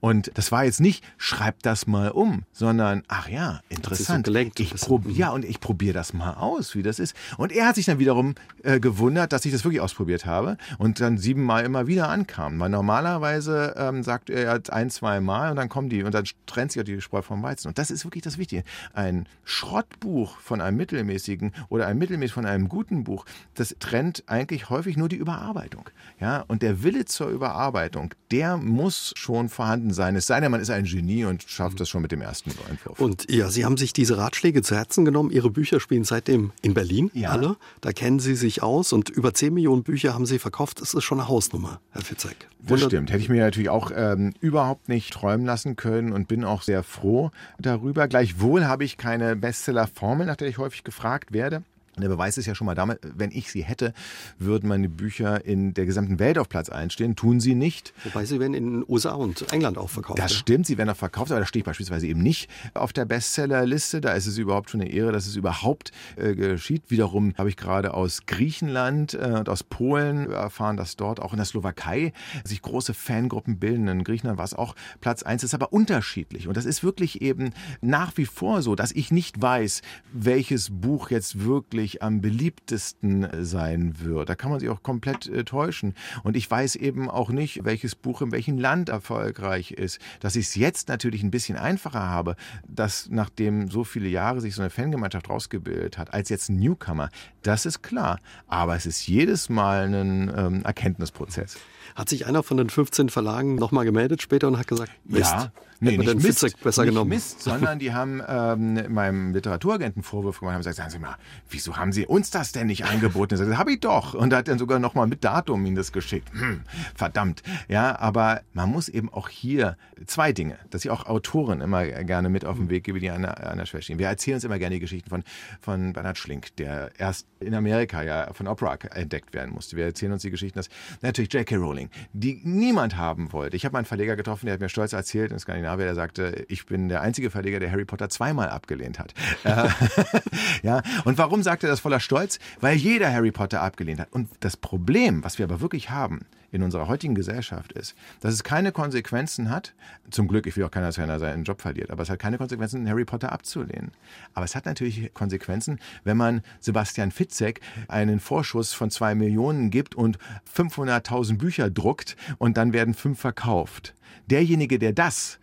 Und das war jetzt nicht, schreibt das mal um, sondern, ach ja, interessant. So gelenkt, ich prob, ja, und ich probiere das mal aus, wie das ist. Und er hat sich dann wiederum äh, gewundert, dass ich das wirklich ausprobiert habe und dann siebenmal immer wieder ankam. Weil normalerweise ähm, sagt er ein, zwei Mal und dann kommen die und dann trennt sich auch die Spreu vom Weizen. Und das ist wirklich das Wichtige. Ein Schrottbuch von einem mittelmäßigen oder ein mittelmäßig von einem guten Buch, das trennt eigentlich häufig nur die Überarbeitung. Ja, und der Wille zur Überarbeitung, der muss schon vorhanden sein. Es sei denn, man ist ein Genie und schafft das schon mit dem ersten Entwurf. Und ja, Sie haben sich diese Ratschläge zu Herzen genommen. Ihre Bücher spielen seitdem in Berlin, ja. alle. Da kennen Sie sich aus und über 10 Millionen Bücher haben Sie verkauft. Das ist schon eine Hausnummer, Herr Fitzek. Das stimmt. Hätte ich mir natürlich auch ähm, überhaupt nicht träumen lassen können und bin auch sehr froh darüber. Gleichwohl habe ich keine Bestseller-Formel, nach der ich häufig gefragt werde. Der Beweis ist ja schon mal damit, wenn ich sie hätte, würden meine Bücher in der gesamten Welt auf Platz 1 stehen. Tun sie nicht. Wobei sie werden in den USA und England auch verkauft. Das ja? stimmt, sie werden auch verkauft, aber da stehe ich beispielsweise eben nicht auf der Bestsellerliste. Da ist es überhaupt schon eine Ehre, dass es überhaupt äh, geschieht. Wiederum habe ich gerade aus Griechenland äh, und aus Polen erfahren, dass dort auch in der Slowakei sich große Fangruppen bilden. In Griechenland war es auch Platz 1, das ist aber unterschiedlich. Und das ist wirklich eben nach wie vor so, dass ich nicht weiß, welches Buch jetzt wirklich wirklich am beliebtesten äh, sein wird. Da kann man sich auch komplett äh, täuschen. Und ich weiß eben auch nicht, welches Buch in welchem Land erfolgreich ist. Dass ich es jetzt natürlich ein bisschen einfacher habe, dass nachdem so viele Jahre sich so eine Fangemeinschaft rausgebildet hat, als jetzt ein Newcomer, das ist klar. Aber es ist jedes Mal ein ähm, Erkenntnisprozess. Hat sich einer von den 15 Verlagen nochmal gemeldet später und hat gesagt, Mist, ja, nee, nicht den Mist, besser nicht genommen. Mist, sondern die haben ähm, meinem Literaturagenten Vorwürfe gemacht, haben gesagt, sagen Sie mal, wieso haben Sie uns das denn nicht angeboten? Das habe ich doch. Und er hat dann sogar nochmal mit Datum Ihnen das geschickt. Hm, verdammt. Ja, aber man muss eben auch hier zwei Dinge, dass ich auch Autoren immer gerne mit auf den Weg gebe, die an der, Schwäche stehen. Wir erzählen uns immer gerne die Geschichten von, von Bernhard Schlink, der erst in Amerika ja von Opera entdeckt werden musste. Wir erzählen uns die Geschichten, dass natürlich J.K. Rowling, die niemand haben wollte. Ich habe mal einen Verleger getroffen, der hat mir stolz erzählt in Skandinavien, der sagte, ich bin der einzige Verleger, der Harry Potter zweimal abgelehnt hat. Äh, ja, und warum sagt er das voller Stolz? Weil jeder Harry Potter abgelehnt hat. Und das Problem, was wir aber wirklich haben, in unserer heutigen Gesellschaft ist, dass es keine Konsequenzen hat, zum Glück, ich will auch keiner, dass einer seinen Job verliert, aber es hat keine Konsequenzen, Harry Potter abzulehnen. Aber es hat natürlich Konsequenzen, wenn man Sebastian Fitzek einen Vorschuss von zwei Millionen gibt und 500.000 Bücher druckt und dann werden fünf verkauft. Derjenige, der das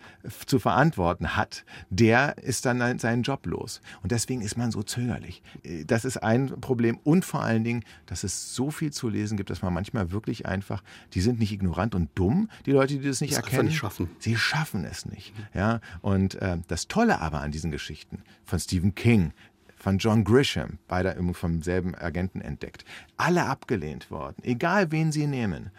zu verantworten hat, der ist dann seinen Job los. Und deswegen ist man so zögerlich. Das ist ein Problem. Und vor allen Dingen, dass es so viel zu lesen gibt, dass man manchmal wirklich einfach, die sind nicht ignorant und dumm, die Leute, die das nicht das erkennen. Nicht schaffen. Sie schaffen es nicht. Ja? Und äh, das Tolle aber an diesen Geschichten von Stephen King, von John Grisham, beide vom selben Agenten entdeckt, alle abgelehnt worden, egal wen sie nehmen.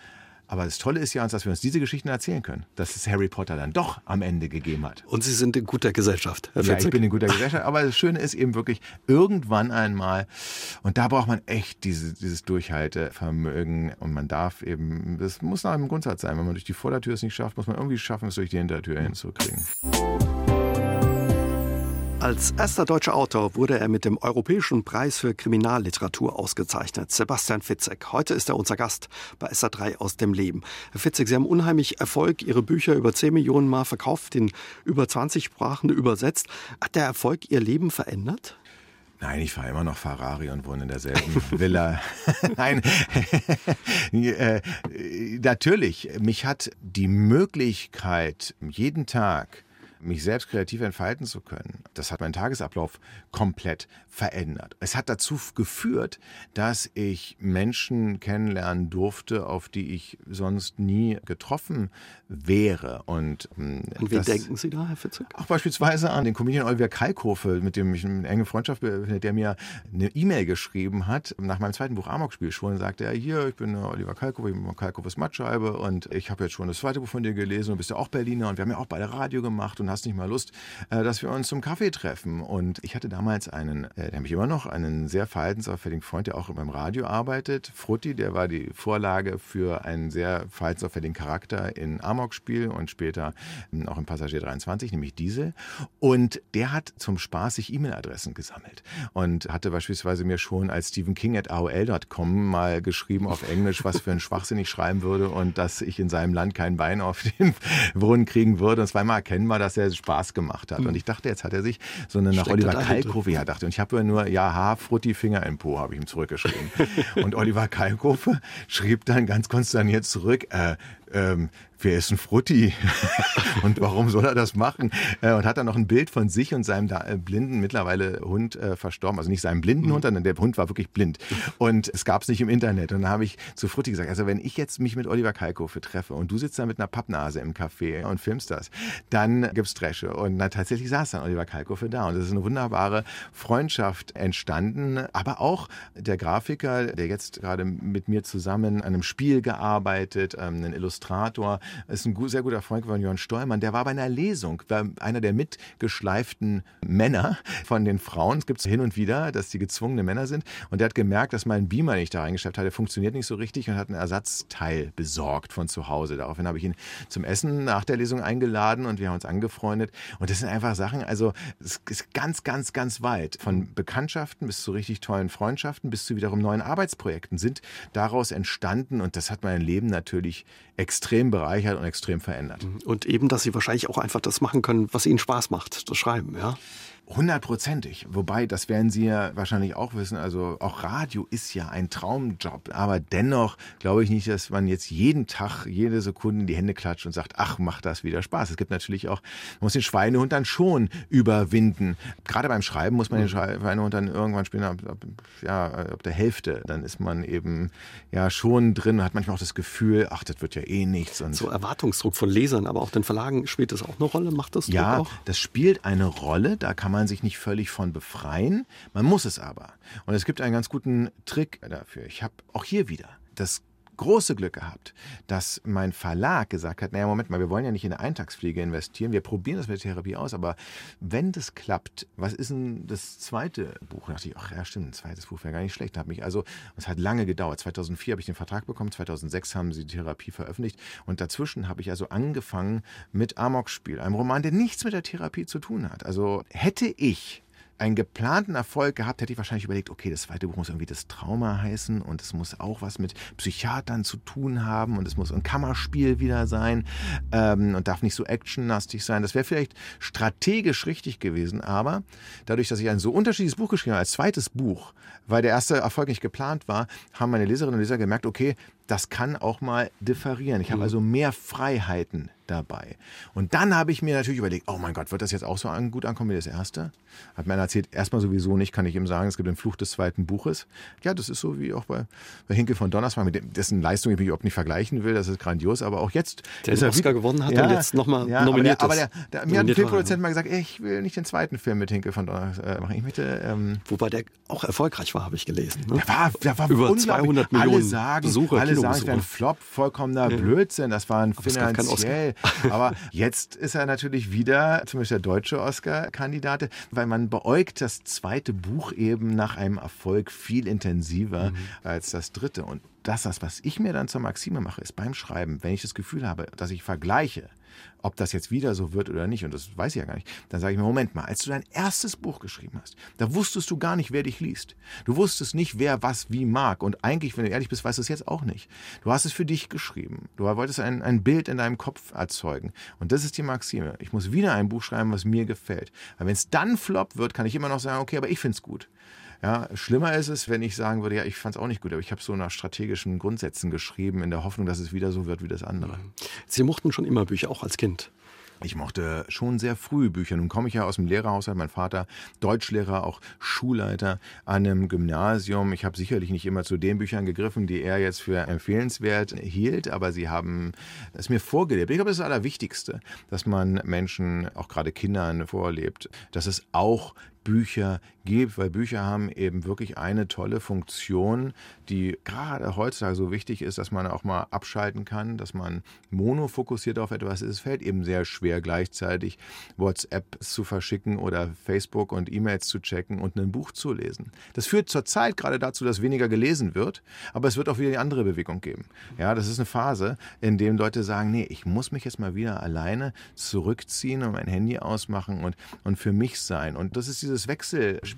Aber das Tolle ist ja, dass wir uns diese Geschichten erzählen können, dass es Harry Potter dann doch am Ende gegeben hat. Und Sie sind in guter Gesellschaft. Herr ja, ich bin in guter Gesellschaft. Aber das Schöne ist eben wirklich irgendwann einmal, und da braucht man echt diese, dieses Durchhaltevermögen. Und man darf eben, das muss nach einem Grundsatz sein. Wenn man durch die Vordertür es nicht schafft, muss man irgendwie schaffen, es durch die Hintertür hinzukriegen. Als erster deutscher Autor wurde er mit dem Europäischen Preis für Kriminalliteratur ausgezeichnet. Sebastian Fitzek. Heute ist er unser Gast bei SA3 aus dem Leben. Herr Fitzek, Sie haben unheimlich Erfolg. Ihre Bücher über 10 Millionen Mal verkauft, in über 20 Sprachen übersetzt. Hat der Erfolg Ihr Leben verändert? Nein, ich fahre immer noch Ferrari und wohne in derselben Villa. Nein, äh, natürlich, mich hat die Möglichkeit, jeden Tag mich selbst kreativ entfalten zu können. Das hat meinen Tagesablauf komplett verändert. Es hat dazu geführt, dass ich Menschen kennenlernen durfte, auf die ich sonst nie getroffen wäre. Und, ähm, Und wen denken Sie da, Herr Fitzek? Auch beispielsweise an den Comedian Oliver Kalkofe, mit dem ich eine enge Freundschaft bin, der mir eine E-Mail geschrieben hat nach meinem zweiten Buch Amokspiel schon und sagte, ja, hier, ich bin Oliver Kalkofe, ich bin Kalkofes Mattscheibe und ich habe jetzt schon das zweite Buch von dir gelesen und bist ja auch Berliner und wir haben ja auch beide Radio gemacht und hast nicht mal Lust, äh, dass wir uns zum Kaffee treffen. Und ich hatte damals einen, äh, der mich immer noch, einen sehr verhaltensauffälligen Freund, der auch beim Radio arbeitet. Frutti, der war die Vorlage für einen sehr verhaltensauffälligen Charakter in Amok-Spiel und später ähm, auch im Passagier 23, nämlich Diesel. Und der hat zum Spaß sich E-Mail-Adressen gesammelt und hatte beispielsweise mir schon als Stephen King at AOL.com mal geschrieben auf Englisch, was für ein Schwachsinn ich schreiben würde und dass ich in seinem Land kein Bein auf den Brunnen kriegen würde. Und es war immer erkennbar, dass er Spaß gemacht hat. Und ich dachte, jetzt hat er sich so eine nach Oliver Kalkofe, ja, dachte. Und ich habe nur, ja, ha, Frutti, Finger im Po, habe ich ihm zurückgeschrieben. und Oliver Kalkofe schrieb dann ganz konsterniert zurück, äh, ähm, wer ist ein Frutti und warum soll er das machen? Äh, und hat dann noch ein Bild von sich und seinem äh, blinden, mittlerweile Hund äh, verstorben. Also nicht seinem blinden Hund, sondern der Hund war wirklich blind. Und es gab es nicht im Internet. Und dann habe ich zu Frutti gesagt, also wenn ich jetzt mich mit Oliver Kalkofe treffe und du sitzt da mit einer Pappnase im Café und filmst das, dann gibt's Dresche. Und na, tatsächlich saß dann Oliver Kalkofe da. Und es ist eine wunderbare Freundschaft entstanden. Aber auch der Grafiker, der jetzt gerade mit mir zusammen an einem Spiel gearbeitet, ähm, ein Illustrator, ist ein sehr guter Freund von Jörn Steuermann. Der war bei einer Lesung, war einer der mitgeschleiften Männer von den Frauen. Es gibt hin und wieder, dass die gezwungene Männer sind. Und der hat gemerkt, dass mein Beamer, den ich da reingeschleppt hatte, funktioniert nicht so richtig und hat einen Ersatzteil besorgt von zu Hause. Daraufhin habe ich ihn zum Essen nach der Lesung eingeladen und wir haben uns angefreundet. Und das sind einfach Sachen, also es ist ganz, ganz, ganz weit. Von Bekanntschaften bis zu richtig tollen Freundschaften bis zu wiederum neuen Arbeitsprojekten sind daraus entstanden. Und das hat mein Leben natürlich extrem bereichert und extrem verändert. Und eben, dass Sie wahrscheinlich auch einfach das machen können, was Ihnen Spaß macht, das Schreiben, ja? Hundertprozentig. Wobei, das werden Sie ja wahrscheinlich auch wissen, also auch Radio ist ja ein Traumjob. Aber dennoch glaube ich nicht, dass man jetzt jeden Tag, jede Sekunde in die Hände klatscht und sagt, ach, macht das wieder Spaß. Es gibt natürlich auch, man muss den Schweinehund dann schon überwinden. Gerade beim Schreiben muss man den Schweinehund dann irgendwann spielen, ab, ab, ja, ab der Hälfte. Dann ist man eben ja schon drin, hat manchmal auch das Gefühl, ach, das wird ja eh nichts. Und so Erwartungsdruck von Lesern, aber auch den Verlagen spielt das auch eine Rolle? Macht das Ja, auch? das spielt eine Rolle. Da kann man man sich nicht völlig von befreien. Man muss es aber. Und es gibt einen ganz guten Trick dafür. Ich habe auch hier wieder das große Glück gehabt, dass mein Verlag gesagt hat, naja, Moment mal, wir wollen ja nicht in eine Eintagsfliege investieren, wir probieren das mit der Therapie aus, aber wenn das klappt, was ist denn das zweite Buch? Da dachte ich, ach ja, stimmt, ein zweites Buch wäre gar nicht schlecht. Hat mich also, es hat lange gedauert. 2004 habe ich den Vertrag bekommen, 2006 haben sie die Therapie veröffentlicht und dazwischen habe ich also angefangen mit Amok-Spiel, einem Roman, der nichts mit der Therapie zu tun hat. Also hätte ich einen geplanten Erfolg gehabt, hätte ich wahrscheinlich überlegt, okay, das zweite Buch muss irgendwie das Trauma heißen und es muss auch was mit Psychiatern zu tun haben und es muss ein Kammerspiel wieder sein ähm, und darf nicht so actionlastig sein. Das wäre vielleicht strategisch richtig gewesen, aber dadurch, dass ich ein so unterschiedliches Buch geschrieben habe als zweites Buch, weil der erste Erfolg nicht geplant war, haben meine Leserinnen und Leser gemerkt, okay, das kann auch mal differieren. Ich habe mhm. also mehr Freiheiten dabei. Und dann habe ich mir natürlich überlegt, oh mein Gott, wird das jetzt auch so an, gut ankommen wie das erste? Hat mir erzählt, erstmal sowieso nicht, kann ich ihm sagen, es gibt den Fluch des zweiten Buches. Ja, das ist so wie auch bei, bei Hinkel von Donnersmarck, mit dessen Leistung ich mich überhaupt nicht vergleichen will, das ist grandios, aber auch jetzt. Der ist den Oscar gewonnen hat ja, und jetzt nochmal ja, nominiert aber der, aber der, der, mir hat ein Filmproduzent mal gesagt, ich will nicht den zweiten Film mit Hinkel von Donnersmarck machen. Ich möchte, ähm, Wobei der auch erfolgreich war, habe ich gelesen. Ne? Der war, der war über 200 Millionen alle sagen, Besucher, alle sagen, es wäre ein Flop, vollkommener ja. Blödsinn, das war ein finanziell. Aber jetzt ist er natürlich wieder, zumindest der deutsche Oscar-Kandidat, weil man beäugt das zweite Buch eben nach einem Erfolg viel intensiver mhm. als das dritte. Und das, was ich mir dann zur Maxime mache, ist beim Schreiben, wenn ich das Gefühl habe, dass ich vergleiche, ob das jetzt wieder so wird oder nicht, und das weiß ich ja gar nicht, dann sage ich mir, Moment mal, als du dein erstes Buch geschrieben hast, da wusstest du gar nicht, wer dich liest. Du wusstest nicht, wer was wie mag. Und eigentlich, wenn du ehrlich bist, weißt du es jetzt auch nicht. Du hast es für dich geschrieben. Du wolltest ein, ein Bild in deinem Kopf erzeugen. Und das ist die Maxime. Ich muss wieder ein Buch schreiben, was mir gefällt. Weil wenn es dann flop wird, kann ich immer noch sagen, okay, aber ich finde es gut. Ja, schlimmer ist es, wenn ich sagen würde, ja, ich fand es auch nicht gut, aber ich habe so nach strategischen Grundsätzen geschrieben, in der Hoffnung, dass es wieder so wird wie das andere. Sie mochten schon immer Bücher, auch als Kind. Ich mochte schon sehr früh Bücher. Nun komme ich ja aus dem Lehrerhaushalt. Mein Vater Deutschlehrer, auch Schulleiter an einem Gymnasium. Ich habe sicherlich nicht immer zu den Büchern gegriffen, die er jetzt für empfehlenswert hielt, aber sie haben es mir vorgelebt. Ich glaube, das ist das Allerwichtigste, dass man Menschen, auch gerade Kindern, vorlebt, dass es auch Bücher gibt, weil Bücher haben eben wirklich eine tolle Funktion, die gerade heutzutage so wichtig ist, dass man auch mal abschalten kann, dass man monofokussiert auf etwas ist. Es fällt eben sehr schwer, gleichzeitig WhatsApp zu verschicken oder Facebook und E-Mails zu checken und ein Buch zu lesen. Das führt zurzeit gerade dazu, dass weniger gelesen wird, aber es wird auch wieder die andere Bewegung geben. Ja, das ist eine Phase, in der Leute sagen, nee, ich muss mich jetzt mal wieder alleine zurückziehen und mein Handy ausmachen und, und für mich sein. Und das ist dieses Wechselspiel.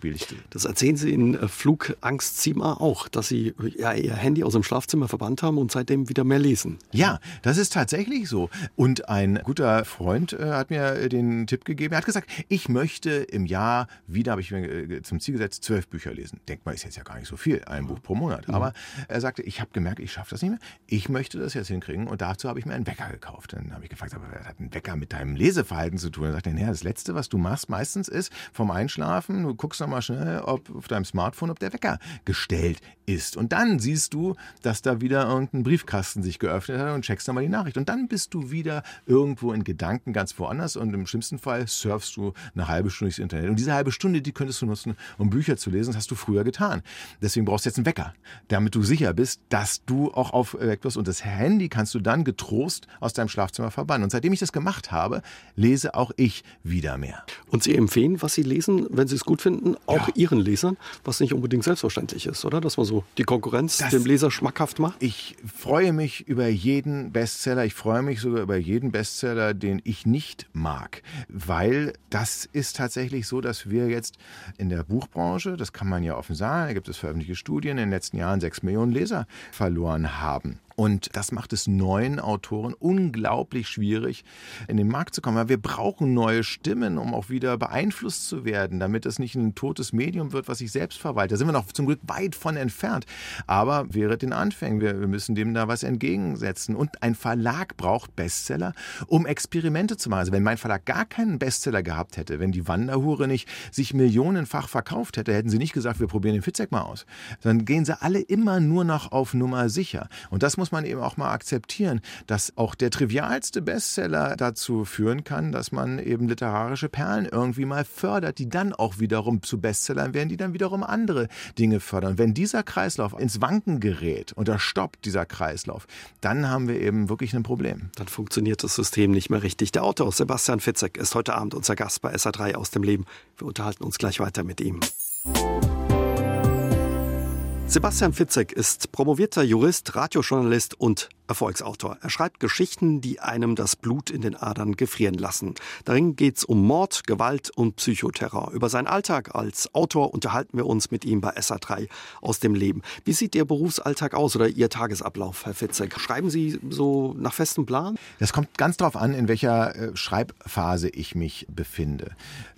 Das erzählen Sie in äh, Flugangst Zima auch, dass Sie ja, Ihr Handy aus dem Schlafzimmer verbannt haben und seitdem wieder mehr lesen. Ja, das ist tatsächlich so. Und ein guter Freund äh, hat mir den Tipp gegeben. Er hat gesagt, ich möchte im Jahr wieder, habe ich mir äh, zum Ziel gesetzt, zwölf Bücher lesen. Denkt mal, ist jetzt ja gar nicht so viel, ein Buch pro Monat. Mhm. Aber er sagte, ich habe gemerkt, ich schaffe das nicht mehr. Ich möchte das jetzt hinkriegen und dazu habe ich mir einen Wecker gekauft. Dann habe ich gefragt, aber was hat ein Wecker mit deinem Leseverhalten zu tun? Er sagte, naja, das Letzte, was du machst meistens ist, vom Einschlafen, du guckst nochmal schnell, ob auf deinem Smartphone, ob der Wecker gestellt ist. Und dann siehst du, dass da wieder irgendein Briefkasten sich geöffnet hat und checkst dann mal die Nachricht. Und dann bist du wieder irgendwo in Gedanken ganz woanders und im schlimmsten Fall surfst du eine halbe Stunde durchs Internet. Und diese halbe Stunde, die könntest du nutzen, um Bücher zu lesen. Das hast du früher getan. Deswegen brauchst du jetzt einen Wecker, damit du sicher bist, dass du auch aufgeweckt wirst. Und das Handy kannst du dann getrost aus deinem Schlafzimmer verbannen. Und seitdem ich das gemacht habe, lese auch ich wieder mehr. Und Sie empfehlen, was Sie lesen, wenn Sie es gut finden, auch ja. Ihren Lesern, was nicht unbedingt selbstverständlich ist, oder? Dass man so die Konkurrenz das, dem Leser schmackhaft macht? Ich freue mich über jeden Bestseller. Ich freue mich sogar über jeden Bestseller, den ich nicht mag, weil das ist tatsächlich so, dass wir jetzt in der Buchbranche, das kann man ja offen sagen, da gibt es veröffentlichte Studien, in den letzten Jahren sechs Millionen Leser verloren haben. Und das macht es neuen Autoren unglaublich schwierig, in den Markt zu kommen. Weil wir brauchen neue Stimmen, um auch wieder beeinflusst zu werden, damit es nicht ein totes Medium wird, was sich selbst verwaltet. Da sind wir noch zum Glück weit von entfernt. Aber wäre den Anfängen. Wir, wir müssen dem da was entgegensetzen. Und ein Verlag braucht Bestseller, um Experimente zu machen. Also wenn mein Verlag gar keinen Bestseller gehabt hätte, wenn die Wanderhure nicht sich millionenfach verkauft hätte, hätten sie nicht gesagt, wir probieren den Fitzek mal aus. Dann gehen sie alle immer nur noch auf Nummer sicher. Und das muss muss man eben auch mal akzeptieren, dass auch der trivialste Bestseller dazu führen kann, dass man eben literarische Perlen irgendwie mal fördert, die dann auch wiederum zu Bestsellern werden, die dann wiederum andere Dinge fördern. Wenn dieser Kreislauf ins Wanken gerät und da stoppt dieser Kreislauf, dann haben wir eben wirklich ein Problem. Dann funktioniert das System nicht mehr richtig. Der Autor Sebastian Fitzek ist heute Abend unser Gast bei SA3 aus dem Leben. Wir unterhalten uns gleich weiter mit ihm. Sebastian Fitzek ist promovierter Jurist, Radiojournalist und Erfolgsautor. Er schreibt Geschichten, die einem das Blut in den Adern gefrieren lassen. Darin geht es um Mord, Gewalt und Psychoterror. Über seinen Alltag als Autor unterhalten wir uns mit ihm bei SA3 aus dem Leben. Wie sieht Ihr Berufsalltag aus oder Ihr Tagesablauf, Herr Fitzek? Schreiben Sie so nach festem Plan? Das kommt ganz darauf an, in welcher äh, Schreibphase ich mich befinde.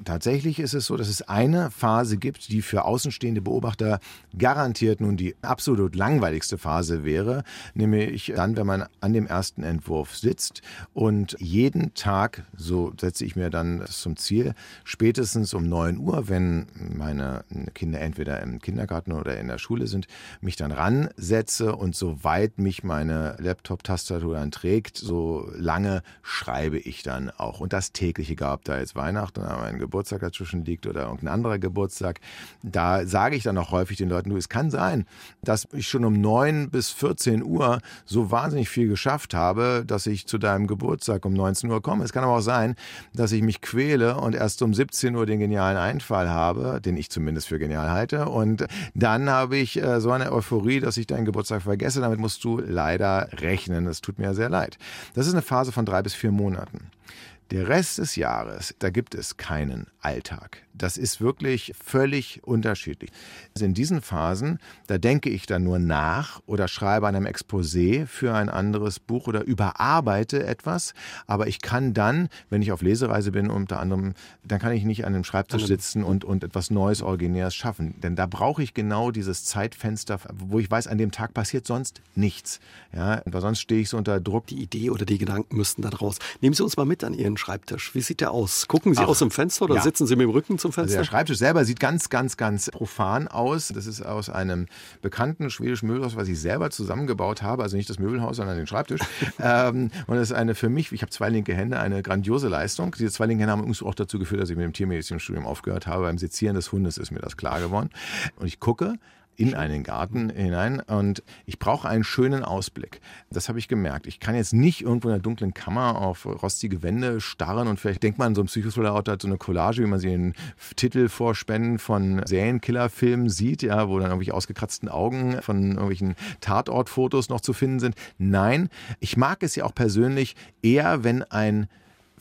Tatsächlich ist es so, dass es eine Phase gibt, die für außenstehende Beobachter garantiert nun die absolut langweiligste Phase wäre, nämlich dann, wenn man an dem ersten Entwurf sitzt und jeden Tag, so setze ich mir dann zum Ziel, spätestens um 9 Uhr, wenn meine Kinder entweder im Kindergarten oder in der Schule sind, mich dann ransetze und soweit mich meine Laptop-Tastatur dann trägt, so lange schreibe ich dann auch. Und das tägliche gab da jetzt Weihnachten oder mein Geburtstag dazwischen liegt oder irgendein anderer Geburtstag, da sage ich dann auch häufig den Leuten, du, es kann sein, dass ich schon um 9 bis 14 Uhr so wahnsinnig wahnsinnig viel geschafft habe, dass ich zu deinem Geburtstag um 19 Uhr komme. Es kann aber auch sein, dass ich mich quäle und erst um 17 Uhr den genialen Einfall habe, den ich zumindest für genial halte. Und dann habe ich äh, so eine Euphorie, dass ich deinen Geburtstag vergesse. Damit musst du leider rechnen. Es tut mir sehr leid. Das ist eine Phase von drei bis vier Monaten. Der Rest des Jahres, da gibt es keinen Alltag. Das ist wirklich völlig unterschiedlich. Also in diesen Phasen, da denke ich dann nur nach oder schreibe an einem Exposé für ein anderes Buch oder überarbeite etwas. Aber ich kann dann, wenn ich auf Lesereise bin, unter anderem, dann kann ich nicht an einem Schreibtisch sitzen und, und etwas Neues, Originäres schaffen. Denn da brauche ich genau dieses Zeitfenster, wo ich weiß, an dem Tag passiert sonst nichts. Ja, weil sonst stehe ich so unter Druck. Die Idee oder die Gedanken müssten dann raus. Nehmen Sie uns mal mit an Ihren Schreibtisch? Wie sieht der aus? Gucken Sie Ach, aus dem Fenster oder ja. sitzen Sie mit dem Rücken zum Also Fenster? der Schreibtisch selber ssieht ganz, ganz, ganz profan aus. Das ist aus einem bekannten schwedischen Möbelhaus, was ich selber zusammengebaut habe. Also nicht das Möbelhaus, sondern den Schreibtisch. ähm, und das ist eine für mich, ich habe zwei linke Hände, eine grandiose Leistung. Diese zwei linken Hände haben übrigens auch dazu geführt, dass ich mit dem Tiermedizinstudium aufgehört habe. Beim Sezieren des Hundes ist mir das klar geworden. Und ich gucke in einen Garten hinein und ich brauche einen schönen Ausblick. Das habe ich gemerkt. Ich kann jetzt nicht irgendwo in einer dunklen Kammer auf rostige Wände starren und vielleicht denkt man, so ein Psychothriller-Autor hat so eine Collage, wie man sie in Titelvorspenden von Serienkillerfilmen sieht, ja, wo dann irgendwelche ausgekratzten Augen von irgendwelchen Tatortfotos noch zu finden sind. Nein, ich mag es ja auch persönlich eher, wenn ein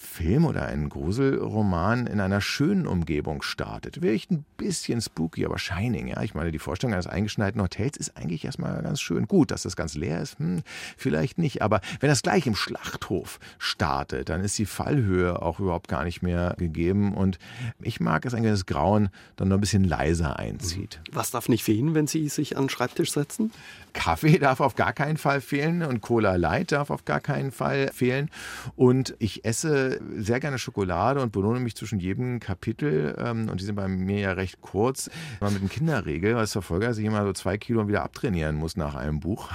Film oder ein Gruselroman in einer schönen Umgebung startet. Vielleicht ein bisschen spooky, aber Shining, ja. Ich meine, die Vorstellung eines eingeschneiten Hotels ist eigentlich erstmal ganz schön. Gut, dass das ganz leer ist, hm, vielleicht nicht. Aber wenn das gleich im Schlachthof startet, dann ist die Fallhöhe auch überhaupt gar nicht mehr gegeben. Und ich mag es eigentlich, das Grauen dann noch ein bisschen leiser einzieht. Was darf nicht fehlen, wenn Sie sich an den Schreibtisch setzen? Kaffee darf auf gar keinen Fall fehlen und Cola Light darf auf gar keinen Fall fehlen. Und ich esse sehr gerne Schokolade und belohne mich zwischen jedem Kapitel, ähm, und die sind bei mir ja recht kurz, mal mit einem Kinderregel, als Verfolger sich immer so zwei Kilo wieder abtrainieren muss nach einem Buch.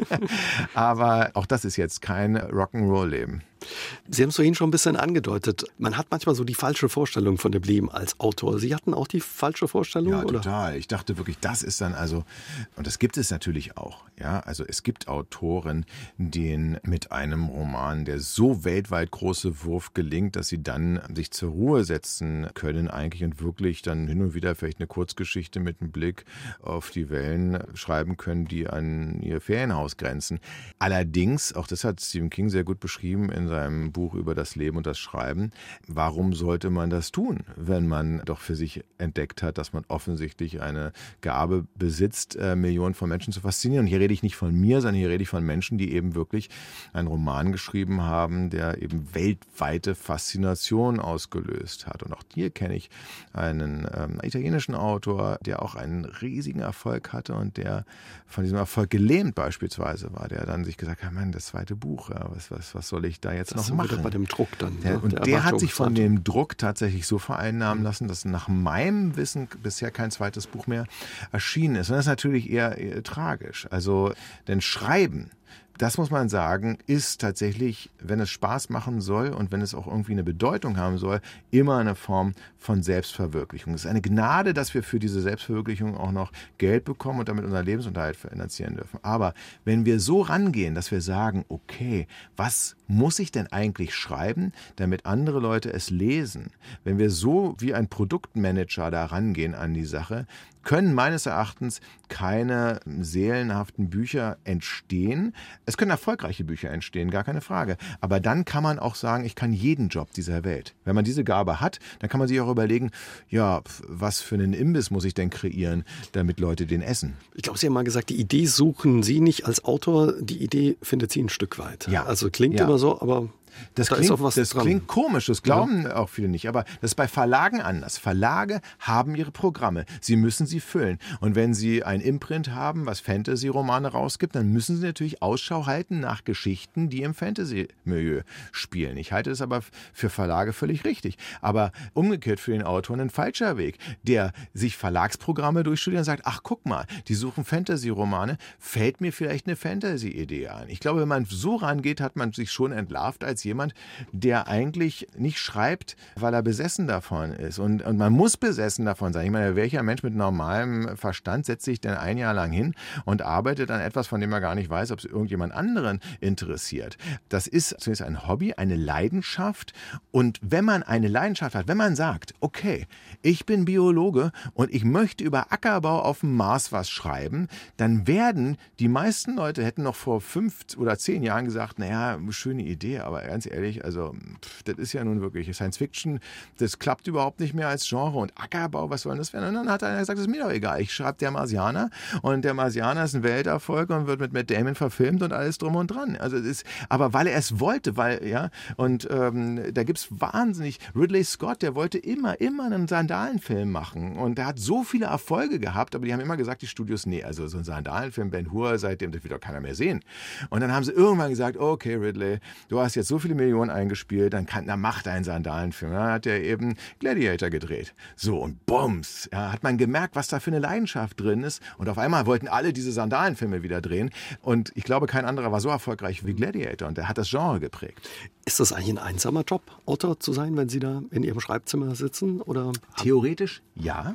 Aber auch das ist jetzt kein Rock'n'Roll-Leben. Sie haben es vorhin schon ein bisschen angedeutet. Man hat manchmal so die falsche Vorstellung von dem Leben als Autor. Sie hatten auch die falsche Vorstellung, Ja, oder? total. Ich dachte wirklich, das ist dann also, und das gibt es natürlich auch. Ja, also es gibt Autoren, denen mit einem Roman der so weltweit große Wurf gelingt, dass sie dann sich zur Ruhe setzen können eigentlich und wirklich dann hin und wieder vielleicht eine Kurzgeschichte mit einem Blick auf die Wellen schreiben können, die an ihr Ferienhaus grenzen. Allerdings, auch das hat Stephen King sehr gut beschrieben in seinem Buch über das Leben und das Schreiben, warum sollte man das tun, wenn man doch für sich entdeckt hat, dass man offensichtlich eine Gabe besitzt, äh, Millionen von Menschen zu faszinieren. Und hier rede ich nicht von mir, sondern hier rede ich von Menschen, die eben wirklich einen Roman geschrieben haben, der eben weltweite Faszination ausgelöst hat. Und auch hier kenne ich einen ähm, italienischen Autor, der auch einen riesigen Erfolg hatte und der von diesem Erfolg gelähmt beispielsweise war, der dann sich gesagt hat, Mann, das zweite Buch, was, was, was soll ich da jetzt Das noch machen? bei dem Druck dann. Der, ne? und der, hat sich von dem Druck tatsächlich so vereinnahmen lassen, dass nach meinem Wissen bisher kein zweites Buch mehr erschienen ist. Und das ist natürlich eher, eher tragisch. Also, denn Schreiben, das muss man sagen, ist tatsächlich, wenn es Spaß machen soll und wenn es auch irgendwie eine Bedeutung haben soll, immer eine Form von Selbstverwirklichung. Es ist eine Gnade, dass wir für diese Selbstverwirklichung auch noch Geld bekommen und damit unseren Lebensunterhalt finanzieren dürfen. Aber wenn wir so rangehen, dass wir sagen, okay, was muss ich denn eigentlich schreiben, damit andere Leute es lesen? Wenn wir so wie ein Produktmanager da rangehen an die Sache, können meines Erachtens keine seelenhaften Bücher entstehen. Es können erfolgreiche Bücher entstehen, gar keine Frage. Aber dann kann man auch sagen, ich kann jeden Job dieser Welt. Wenn man diese Gabe hat, dann kann man sich auch überlegen, ja, was für einen Imbiss muss ich denn kreieren, damit Leute den essen? Ich glaube, Sie haben mal gesagt, die Idee suchen Sie nicht als Autor, die Idee findet Sie ein Stück weit. Ja. Also klingt Ja. immer so, aber Das, da klingt, das klingt komisch, das glauben auch viele nicht. Aber das ist bei Verlagen anders. Verlage haben ihre Programme. Sie müssen sie füllen. Und wenn sie ein Imprint haben, was Fantasy-Romane rausgibt, dann müssen sie natürlich Ausschau halten nach Geschichten, die im Fantasy-Milieu spielen. Ich halte das aber für Verlage völlig richtig. Aber umgekehrt für den Autor ein falscher Weg, der sich Verlagsprogramme durchstudiert und sagt, ach guck mal, die suchen Fantasy-Romane, fällt mir vielleicht eine Fantasy-Idee ein. Ich glaube, wenn man so rangeht, hat man sich schon entlarvt als jemand, der eigentlich nicht schreibt, weil er besessen davon ist. Und, und man muss besessen davon sein. Ich meine, welcher Mensch mit normalem Verstand setzt sich denn ein Jahr lang hin und arbeitet an etwas, von dem er gar nicht weiß, ob es irgendjemand anderen interessiert. Das ist zunächst ein Hobby, eine Leidenschaft. Und wenn man eine Leidenschaft hat, wenn man sagt, okay, ich bin Biologe und ich möchte über Ackerbau auf dem Mars was schreiben, dann werden die meisten Leute hätten noch vor fünf oder zehn Jahren gesagt, naja, schöne Idee, aber ganz ehrlich, also pff, das ist ja nun wirklich Science Fiction, das klappt überhaupt nicht mehr als Genre und Ackerbau, was soll das werden? Und dann hat einer gesagt, das ist mir doch egal, ich schreibe der Marsianer und der Marsianer ist ein Welterfolg und wird mit Matt Damon verfilmt und alles drum und dran. Also es ist, aber weil er es wollte, weil, ja, und ähm, da gibt's wahnsinnig, Ridley Scott, der wollte immer, immer einen Sandalenfilm machen und der hat so viele Erfolge gehabt, aber die haben immer gesagt, die Studios, nee, also so ein Sandalenfilm, Ben Hur, seitdem, das will doch keiner mehr sehen. Und dann haben sie irgendwann gesagt, okay, Ridley, du hast jetzt so viele Millionen eingespielt, dann, kann, dann macht einen Sandalenfilm. Dann hat er eben Gladiator gedreht. So, und bums, ja, hat man gemerkt, was da für eine Leidenschaft drin ist. Und auf einmal wollten alle diese Sandalenfilme wieder drehen. Und ich glaube, kein anderer war so erfolgreich wie Gladiator. Und der hat das Genre geprägt. Ist das eigentlich ein einsamer Job, Autor zu sein, wenn Sie da in Ihrem Schreibzimmer sitzen? Oder? Theoretisch ja.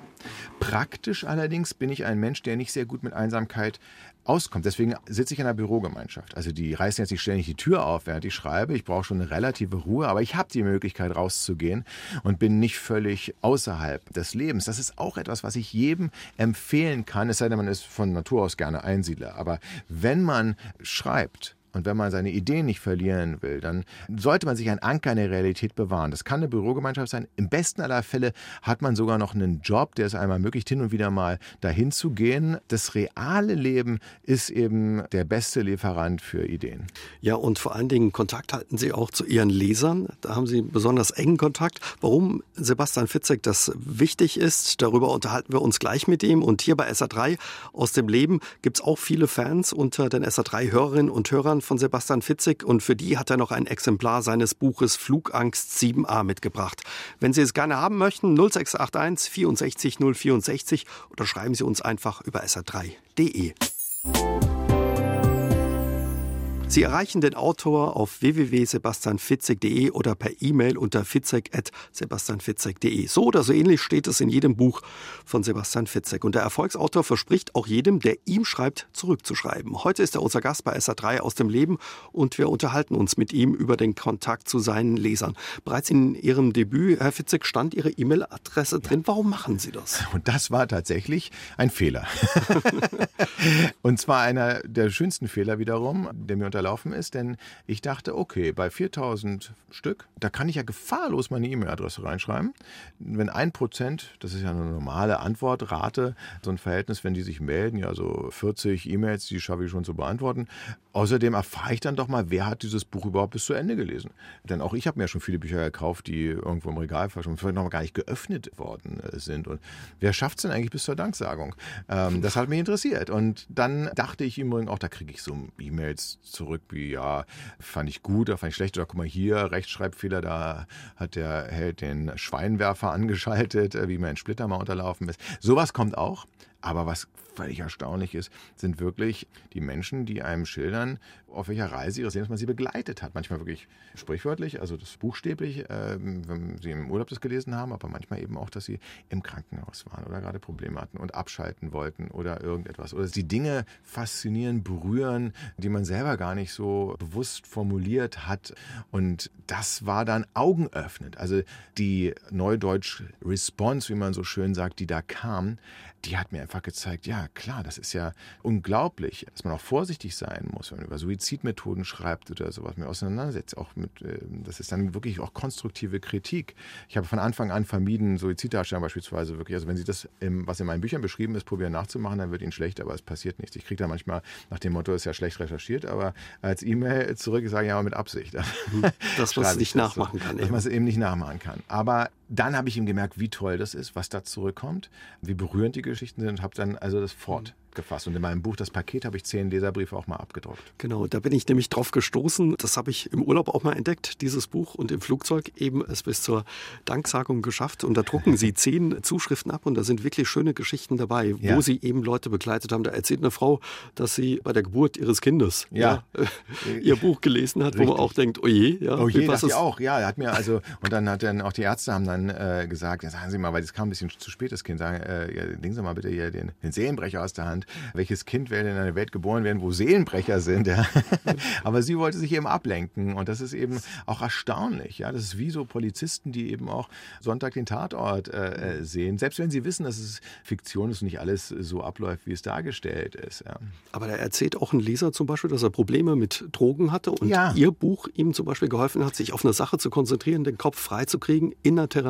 Praktisch allerdings bin ich ein Mensch, der nicht sehr gut mit Einsamkeit auskommt. Deswegen sitze ich in einer Bürogemeinschaft. Also die reißen jetzt nicht ständig die Tür auf, während ich schreibe. Ich brauche schon eine relative Ruhe, aber ich habe die Möglichkeit rauszugehen und bin nicht völlig außerhalb des Lebens. Das ist auch etwas, was ich jedem empfehlen kann, es sei denn, man ist von Natur aus gerne Einsiedler. Aber wenn man schreibt, und wenn man seine Ideen nicht verlieren will, dann sollte man sich einen Anker in der Realität bewahren. Das kann eine Bürogemeinschaft sein. Im besten aller Fälle hat man sogar noch einen Job, der es einmal ermöglicht, hin und wieder mal dahin zu gehen. Das reale Leben ist eben der beste Lieferant für Ideen. Ja, und vor allen Dingen Kontakt halten Sie auch zu Ihren Lesern. Da haben Sie besonders engen Kontakt. Warum Sebastian Fitzek das wichtig ist, darüber unterhalten wir uns gleich mit ihm. Und hier bei SA3 aus dem Leben gibt es auch viele Fans unter den SA3-Hörerinnen und Hörern von Sebastian Fitzig und für die hat er noch ein Exemplar seines Buches Flugangst 7a mitgebracht. Wenn Sie es gerne haben möchten, 0681 64 064 oder schreiben Sie uns einfach über sr3.de. Sie erreichen den Autor auf www.sebastianfitzek.de oder per E-Mail unter fitzek.sebastianfitzek.de. So oder so ähnlich steht es in jedem Buch von Sebastian Fitzek. Und der Erfolgsautor verspricht auch jedem, der ihm schreibt, zurückzuschreiben. Heute ist er unser Gast bei SA3 aus dem Leben und wir unterhalten uns mit ihm über den Kontakt zu seinen Lesern. Bereits in Ihrem Debüt, Herr Fitzek, stand Ihre E-Mail-Adresse drin. Warum machen Sie das? Und das war tatsächlich ein Fehler. und zwar einer der schönsten Fehler wiederum, der mir unter unterlaufen ist, denn ich dachte, okay, bei 4000 Stück, da kann ich ja gefahrlos meine E-Mail-Adresse reinschreiben. Wenn ein Prozent, das ist ja eine normale Antwortrate, so ein Verhältnis, wenn die sich melden, ja so 40 E-Mails, die schaffe ich schon zu beantworten. Außerdem erfahre ich dann doch mal, wer hat dieses Buch überhaupt bis zu Ende gelesen. Denn auch ich habe mir ja schon viele Bücher gekauft, die irgendwo im Regal vielleicht noch gar nicht geöffnet worden äh, sind. Und wer schafft es denn eigentlich bis zur Danksagung? Ähm, das hat mich interessiert. Und dann dachte ich im Übrigen auch, da kriege ich so E-Mails zurück wie ja, fand ich gut oder fand ich schlecht oder guck mal hier, Rechtschreibfehler, da hat der Held den Schweinwerfer angeschaltet, äh, wie mir ein Splitter mal unterlaufen ist. Sowas kommt auch. Aber was völlig erstaunlich ist, sind wirklich die Menschen, die einem schildern, auf welcher Reise ihres Lebens man sie begleitet hat. Manchmal wirklich sprichwörtlich, also das buchstäblich, äh, wenn sie im Urlaub das gelesen haben, aber manchmal eben auch, dass sie im Krankenhaus waren oder gerade Probleme hatten und abschalten wollten oder irgendetwas. Oder die Dinge faszinieren, berühren, die man selber gar nicht so bewusst formuliert hat. Und das war dann augenöffnend. Also die Neudeutsch Response, wie man so schön sagt, die da kam, die hat mir einfach gezeigt, ja klar, das ist ja unglaublich, dass man auch vorsichtig sein muss, wenn man über Suizidmethoden schreibt oder sowas, mir auseinandersetzt. Auch mit, ähm, das ist dann wirklich auch konstruktive Kritik. Ich habe von Anfang an vermieden, Suiziddarstellungen beispielsweise wirklich, also wenn Sie das, was in meinen Büchern beschrieben ist, probieren nachzumachen, dann wird Ihnen schlecht, aber es passiert nichts. Ich kriege da manchmal nach dem Motto, ist ja schlecht recherchiert, aber als E-Mail zurück sage ich ja mit Absicht. Das, was man nicht nachmachen kann. Dass man es eben nicht nachmachen kann. Aber dann habe ich ihm gemerkt, wie toll das ist, was da zurückkommt, wie berührend die Geschichten sind und habe dann also das fort gefasst. Und in meinem Buch Das Paket habe ich zehn Leserbriefe auch mal abgedruckt. Genau, da bin ich nämlich drauf gestoßen. Das habe ich im Urlaub auch mal entdeckt, dieses Buch. Und im Flugzeug eben es bis zur Danksagung geschafft. Und da drucken sie zehn Zuschriften ab. Und da sind wirklich schöne Geschichten dabei, ja. wo sie eben Leute begleitet haben. Da erzählt eine Frau, dass sie bei der Geburt ihres Kindes ja. ja ihr Buch gelesen hat, Richtig. wo man auch denkt, oh je. Ja, oh je, dachte ich auch. Ja, hat mir also, und dann hat dann auch die Ärzte haben dann äh, gesagt, ja, sagen Sie mal, weil das kam ein bisschen zu spät, das Kind, sagen, äh, ja, legen Sie mal bitte hier den, den Seelenbrecher aus der Hand welches Kind will in eine Welt geboren werden, wo Seelenbrecher sind. Ja? Aber sie wollte sich eben ablenken und das ist eben auch erstaunlich. Ja? Das ist wie so Polizisten, die eben auch Sonntag den Tatort äh, äh, sehen, selbst wenn sie wissen, dass es Fiktion ist und nicht alles so abläuft, wie es dargestellt ist. Ja. Aber da erzählt auch ein Leser zum Beispiel, dass er Probleme mit Drogen hatte und ja. ihr Buch ihm zum Beispiel geholfen hat, sich auf eine Sache zu konzentrieren, den Kopf freizukriegen in der Therapie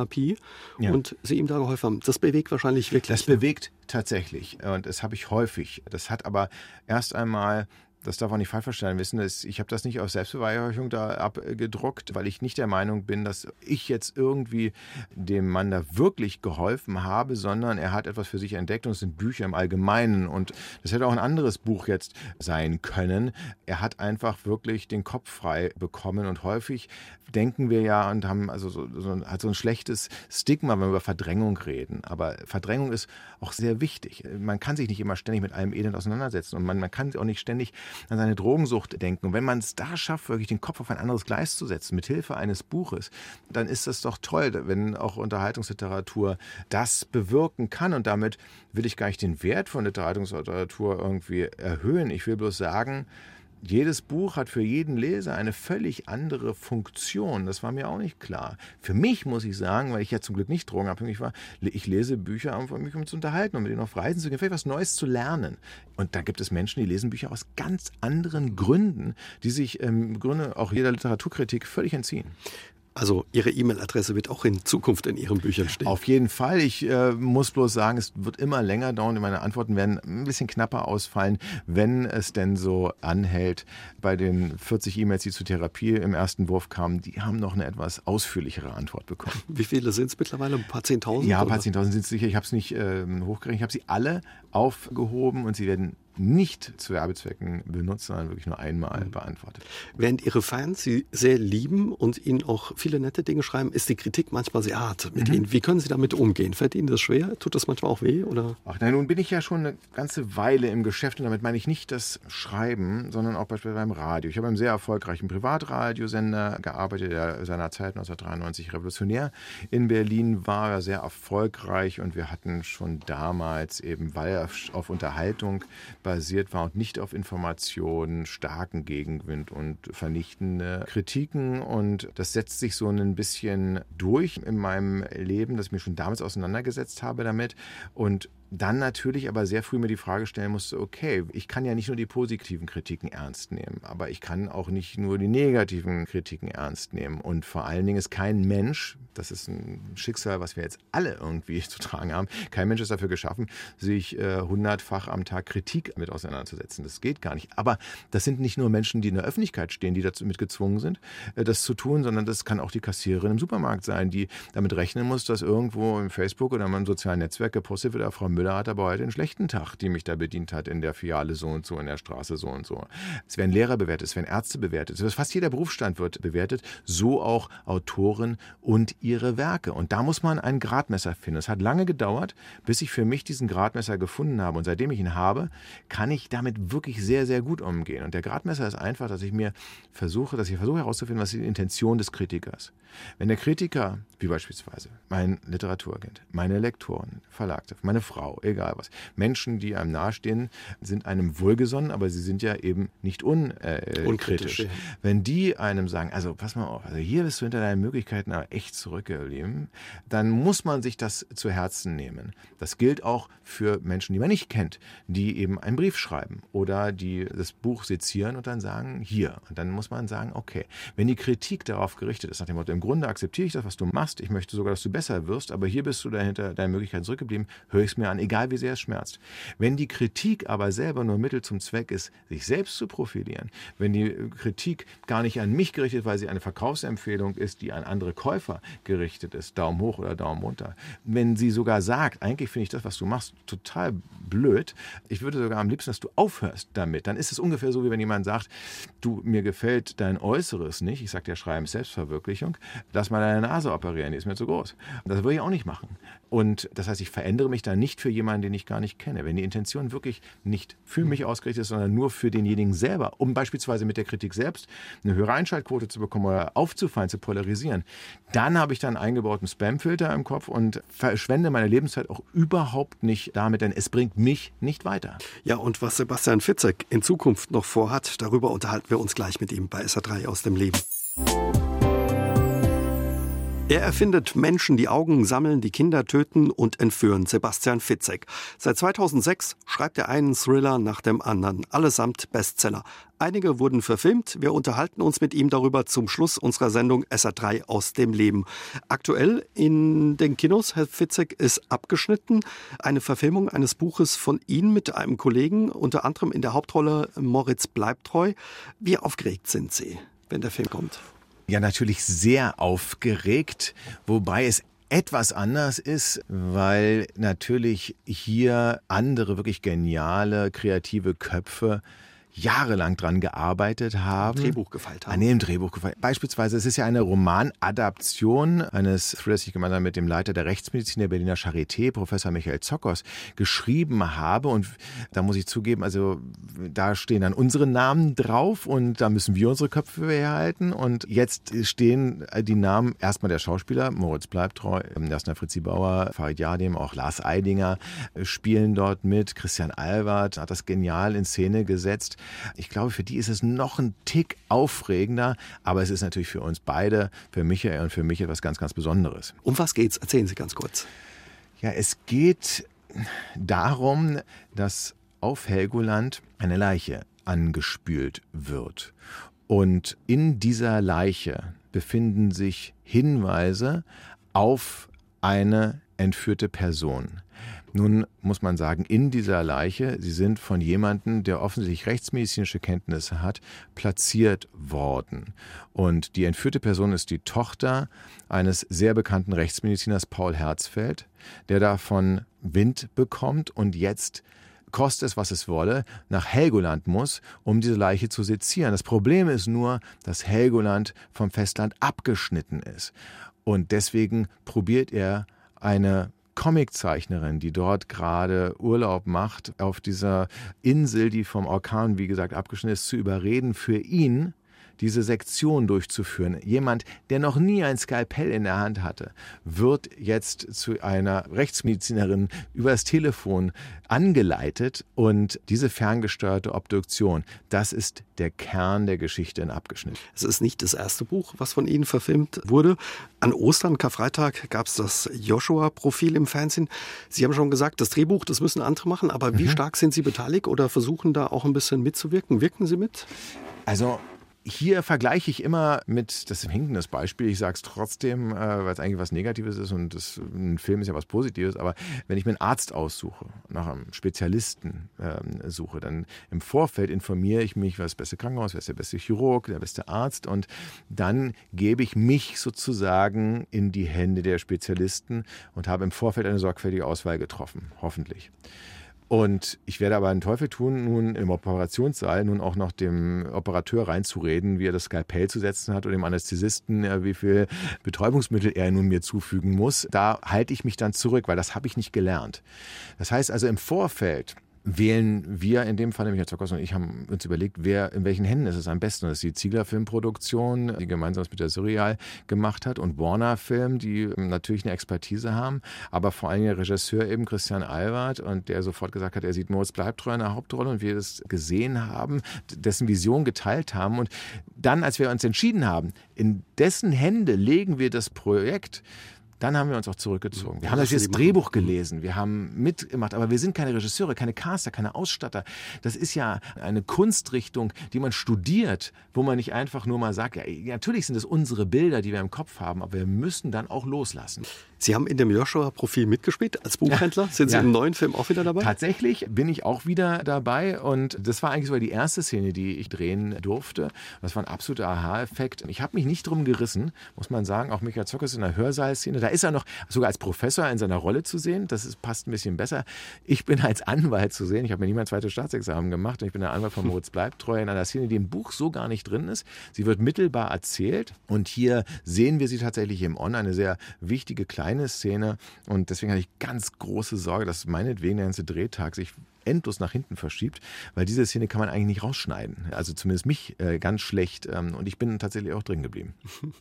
ja. und sie ihm da geholfen haben. Das bewegt wahrscheinlich wirklich. Das bewegt tatsächlich und das habe ich häufig. Das hat aber erst einmal das darf auch nicht falsch verstanden wissen, dass ich habe das nicht aus Selbstbeweihräucherung da abgedruckt, weil ich nicht der Meinung bin, dass ich jetzt irgendwie dem Mann da wirklich geholfen habe, sondern er hat etwas für sich entdeckt und es sind Bücher im Allgemeinen und das hätte auch ein anderes Buch jetzt sein können. Er hat einfach wirklich den Kopf frei bekommen und häufig denken wir ja und haben also so, so, hat so ein schlechtes Stigma, wenn wir über Verdrängung reden. Aber Verdrängung ist auch sehr wichtig. Man kann sich nicht immer ständig mit allem Elend auseinandersetzen und man, man kann auch nicht ständig an seine Drogensucht denken. Und wenn man es da schafft, wirklich den Kopf auf ein anderes Gleis zu setzen, mit Hilfe eines Buches, dann ist das doch toll, wenn auch Unterhaltungsliteratur das bewirken kann. Und damit will ich gar nicht den Wert von Unterhaltungsliteratur irgendwie erhöhen. Ich will bloß sagen, jedes Buch hat für jeden Leser eine völlig andere Funktion. Das war mir auch nicht klar. Für mich muss ich sagen, weil ich ja zum Glück nicht drogenabhängig war, ich lese Bücher, um mich zu unterhalten, um mit ihnen auf Reisen zu gehen, vielleicht was Neues zu lernen. Und da gibt es Menschen, die lesen Bücher aus ganz anderen Gründen, die sich im Grunde auch jeder Literaturkritik völlig entziehen. Also Ihre E-Mail-Adresse wird auch in Zukunft in Ihren Büchern stehen. Auf jeden Fall. Ich äh, muss bloß sagen, es wird immer länger dauern meine Antworten werden ein bisschen knapper ausfallen, wenn es denn so anhält. Bei den 40 E-Mails, die zur Therapie im ersten Wurf kamen, die haben noch eine etwas ausführlichere Antwort bekommen. Wie viele sind es mittlerweile? Ein paar Zehntausend? Ja, ein paar Zehntausend sind es sicher. Ich habe es nicht äh, hochgerechnet. Ich habe sie alle aufgehoben und sie werden nicht zu Werbezwecken benutzt, sondern wirklich nur einmal mhm. beantwortet. Während Ihre Fans Sie sehr lieben und Ihnen auch viele nette Dinge schreiben, ist die Kritik manchmal sehr hart mit mhm. Ihnen. Wie können Sie damit umgehen? Fällt Ihnen das schwer? Tut das manchmal auch weh? Oder? Ach nein, nun bin ich ja schon eine ganze Weile im Geschäft und damit meine ich nicht das Schreiben, sondern auch beispielsweise beim Radio. Ich habe einem sehr erfolgreichen Privatradiosender gearbeitet, der seinerzeit 1993 revolutionär in Berlin war, sehr erfolgreich und wir hatten schon damals eben, weil er auf Unterhaltung basiert war und nicht auf Informationen, starken Gegenwind und vernichtende Kritiken. Und das setzt sich so ein bisschen durch in meinem Leben, dass ich mich schon damals auseinandergesetzt habe damit. Und dann natürlich aber sehr früh mir die Frage stellen musste, okay, ich kann ja nicht nur die positiven Kritiken ernst nehmen, aber ich kann auch nicht nur die negativen Kritiken ernst nehmen. Und vor allen Dingen ist kein Mensch, das ist ein Schicksal, was wir jetzt alle irgendwie zu tragen haben, kein Mensch ist dafür geschaffen, sich äh, hundertfach am Tag Kritik mit auseinanderzusetzen. Das geht gar nicht. Aber das sind nicht nur Menschen, die in der Öffentlichkeit stehen, die dazu mit gezwungen sind, äh, das zu tun, sondern das kann auch die Kassiererin im Supermarkt sein, die damit rechnen muss, dass irgendwo im Facebook oder im sozialen Netzwerk gepostet wird, Frau Müller hat aber heute einen schlechten Tag, die mich da bedient hat in der Filiale so und so, in der Straße so und so. Es werden Lehrer bewertet, es werden Ärzte bewertet, fast jeder Berufsstand wird bewertet, so auch Autoren und ihre Werke. Und da muss man ein Gradmesser finden. Es hat lange gedauert, bis ich für mich diesen Gradmesser gefunden habe. Und seitdem ich ihn habe, kann ich damit wirklich sehr, sehr gut umgehen. Und der Gradmesser ist einfach, dass ich mir versuche, dass ich versuche herauszufinden, was die Intention des Kritikers. Wenn der Kritiker, wie beispielsweise mein Literaturagent, meine Lektoren, Verlagchef, meine Frau, egal was. Menschen, die einem nahestehen, sind einem wohlgesonnen, aber sie sind ja eben nicht un, äh, unkritisch. Ja. Wenn die einem sagen, also pass mal auf, also hier bist du hinter deinen Möglichkeiten aber echt zurückgeblieben, dann muss man sich das zu Herzen nehmen. Das gilt auch für Menschen, die man nicht kennt, die eben einen Brief schreiben oder die das Buch sezieren und dann sagen, hier. Und dann muss man sagen, okay, wenn die Kritik darauf gerichtet ist, nach dem Motto, im Grunde akzeptiere ich das, was du machst, ich möchte sogar, dass du besser wirst, aber hier bist du dahinter deinen Möglichkeiten zurückgeblieben, höre ich es mir an, egal wie sehr es schmerzt. Wenn die Kritik aber selber nur Mittel zum Zweck ist, sich selbst zu profilieren, wenn die Kritik gar nicht an mich gerichtet, weil sie eine Verkaufsempfehlung ist, die an andere Käufer gerichtet ist, Daumen hoch oder Daumen runter, wenn sie sogar sagt, eigentlich finde ich das, was du machst, total blöd, ich würde sogar am liebsten, dass du aufhörst damit, dann ist es ungefähr so, wie wenn jemand sagt, du, mir gefällt dein Äußeres nicht, ich sage ja, Schreiben Selbstverwirklichung, lass mal deine Nase operieren, die ist mir zu groß. Das würde ich auch nicht machen. Und das heißt, ich verändere mich dann nicht für jemanden, den ich gar nicht kenne. Wenn die Intention wirklich nicht für mich ausgerichtet ist, sondern nur für denjenigen selber, um beispielsweise mit der Kritik selbst eine höhere Einschaltquote zu bekommen oder aufzufallen, zu polarisieren, dann habe ich dann einen eingebauten Spamfilter im Kopf und verschwende meine Lebenszeit auch überhaupt nicht damit, denn es bringt mich nicht weiter. Ja, und was Sebastian Fitzek in Zukunft noch vorhat, darüber unterhalten wir uns gleich mit ihm bei SA3 aus dem Leben. Er erfindet Menschen, die Augen sammeln, die Kinder töten und entführen. Sebastian Fitzek. Seit 2006 schreibt er einen Thriller nach dem anderen, allesamt Bestseller. Einige wurden verfilmt. Wir unterhalten uns mit ihm darüber zum Schluss unserer Sendung SA3 aus dem Leben. Aktuell in den Kinos, Herr Fitzek, ist abgeschnitten eine Verfilmung eines Buches von Ihnen mit einem Kollegen, unter anderem in der Hauptrolle Moritz Bleibtreu. Wie aufgeregt sind Sie, wenn der Film kommt? Ja, natürlich sehr aufgeregt, wobei es etwas anders ist, weil natürlich hier andere wirklich geniale, kreative Köpfe jahrelang dran gearbeitet haben. Drehbuch gefeilt haben. An dem Drehbuch gefeilt. Beispielsweise, es ist ja eine Romanadaption eines Thrillers, die ich gemeinsam mit dem Leiter der Rechtsmedizin der Berliner Charité, Professor Michael Zockers, geschrieben habe. Und da muss ich zugeben, also da stehen dann unsere Namen drauf und da müssen wir unsere Köpfe herhalten. Und jetzt stehen die Namen erstmal der Schauspieler, Moritz Bleibtreu, Jasna Fritzi Bauer, Farid Yadim, auch Lars Eidinger spielen dort mit. Christian Albert hat das genial in Szene gesetzt. Ich glaube, für die ist es noch ein Tick aufregender, aber es ist natürlich für uns beide, für Michael und für mich etwas ganz, ganz Besonderes. Um was geht's? Erzählen Sie ganz kurz. Ja, es geht darum, dass auf Helgoland eine Leiche angespült wird. Und in dieser Leiche befinden sich Hinweise auf eine entführte Person. Nun muss man sagen, in dieser Leiche, sie sind von jemandem, der offensichtlich rechtsmedizinische Kenntnisse hat, platziert worden. Und die entführte Person ist die Tochter eines sehr bekannten Rechtsmediziners, Paul Herzfeld, der davon Wind bekommt und jetzt koste es, was es wolle, nach Helgoland muss, um diese Leiche zu sezieren. Das Problem ist nur, dass Helgoland vom Festland abgeschnitten ist. Und deswegen probiert er eine Comiczeichnerin, die dort gerade Urlaub macht, auf dieser Insel, die vom Orkan, wie gesagt, abgeschnitten ist, zu überreden, für ihn diese Sektion durchzuführen. Jemand, der noch nie ein Skalpell in der Hand hatte, wird jetzt zu einer Rechtsmedizinerin übers Telefon angeleitet und diese ferngesteuerte Obduktion, das ist der Kern der Geschichte in Abgeschnitten. Es ist nicht das erste Buch, was von Ihnen verfilmt wurde. An Ostern, Karfreitag, gab es das Joshua-Profil im Fernsehen. Sie haben schon gesagt, das Drehbuch, das müssen andere machen, aber wie mhm. stark sind Sie beteiligt oder versuchen da auch ein bisschen mitzuwirken? Wirken Sie mit? Also hier vergleiche ich immer mit, das ist ein Beispiel, ich sage es trotzdem, äh, weil es eigentlich was Negatives ist und das, ein Film ist ja was Positives, aber wenn ich mir einen Arzt aussuche, nach einem Spezialisten äh, suche, dann im Vorfeld informiere ich mich, was das beste Krankenhaus, wer ist der beste Chirurg, der beste Arzt und dann gebe ich mich sozusagen in die Hände der Spezialisten und habe im Vorfeld eine sorgfältige Auswahl getroffen, hoffentlich. Und ich werde aber einen Teufel tun, nun im Operationssaal nun auch noch dem Operateur reinzureden, wie er das Skalpell zu setzen hat oder dem Anästhesisten, wie viel Betäubungsmittel er nun mir zufügen muss. Da halte ich mich dann zurück, weil das habe ich nicht gelernt. Das heißt also im Vorfeld wählen wir in dem Fall, nämlich Herr Zockers und ich, haben uns überlegt, wer in welchen Händen ist es am besten. Das ist die Ziegler Filmproduktion, die gemeinsam mit der Surreal gemacht hat und Warner Film, die natürlich eine Expertise haben, aber vor allem der Regisseur eben Christian Albert und der sofort gesagt hat, er sieht Moritz Bleibtreu in der Hauptrolle und wir das gesehen haben, dessen Vision geteilt haben und dann, als wir uns entschieden haben, in dessen Hände legen wir das Projekt, dann haben wir uns auch zurückgezogen. Wir haben das Drehbuch gelesen, wir haben mitgemacht, aber wir sind keine Regisseure, keine Caster, keine Ausstatter. Das ist ja eine Kunstrichtung, die man studiert, wo man nicht einfach nur mal sagt, ja, natürlich sind es unsere Bilder, die wir im Kopf haben, aber wir müssen dann auch loslassen. Sie haben in dem Joshua-Profil mitgespielt als Buchhändler. Ja. Sind Sie ja. im neuen Film auch wieder dabei? Tatsächlich bin ich auch wieder dabei und das war eigentlich sogar die erste Szene, die ich drehen durfte. Das war ein absoluter Aha-Effekt. Ich habe mich nicht drum gerissen, muss man sagen. Auch Michael Zuckers in der Hörsaal-Szene. Da ist er noch sogar als Professor in seiner Rolle zu sehen. Das ist, passt ein bisschen besser. Ich bin als Anwalt zu sehen. Ich habe mir nie mein zweites Staatsexamen gemacht und ich bin der Anwalt von Moritz Bleibtreu in einer Szene, die im Buch so gar nicht drin ist. Sie wird mittelbar erzählt und hier sehen wir sie tatsächlich im On, eine sehr wichtige kleine kleine Szene und deswegen hatte ich ganz große Sorge, dass meinetwegen der ganze Drehtag sich endlos nach hinten verschiebt, weil diese Szene kann man eigentlich nicht rausschneiden. Also zumindest mich äh, ganz schlecht. Ähm, und ich bin tatsächlich auch drin geblieben.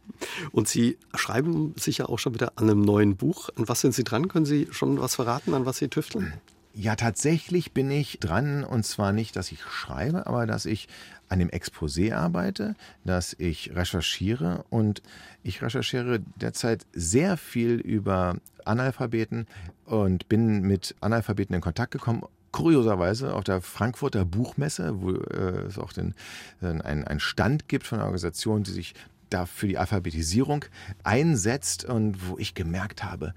Und Sie schreiben sicher auch schon wieder an einem neuen Buch. An was sind Sie dran? Können Sie schon was verraten, an was Sie tüfteln? Ja, tatsächlich bin ich dran, und zwar nicht, dass ich schreibe, aber dass ich an dem Exposé arbeite, dass ich recherchiere und ich recherchiere derzeit sehr viel über Analphabeten und bin mit Analphabeten in Kontakt gekommen, kurioserweise auf der Frankfurter Buchmesse, wo äh, es auch den, äh, einen Stand gibt von einer Organisation, die sich da für die Alphabetisierung einsetzt und wo ich gemerkt habe,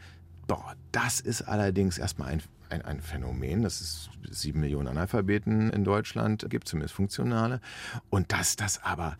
boah, das ist allerdings erstmal ein, ein, ein Phänomen, dass es sieben Millionen Analphabeten in Deutschland gibt, zumindest funktionale, und dass das aber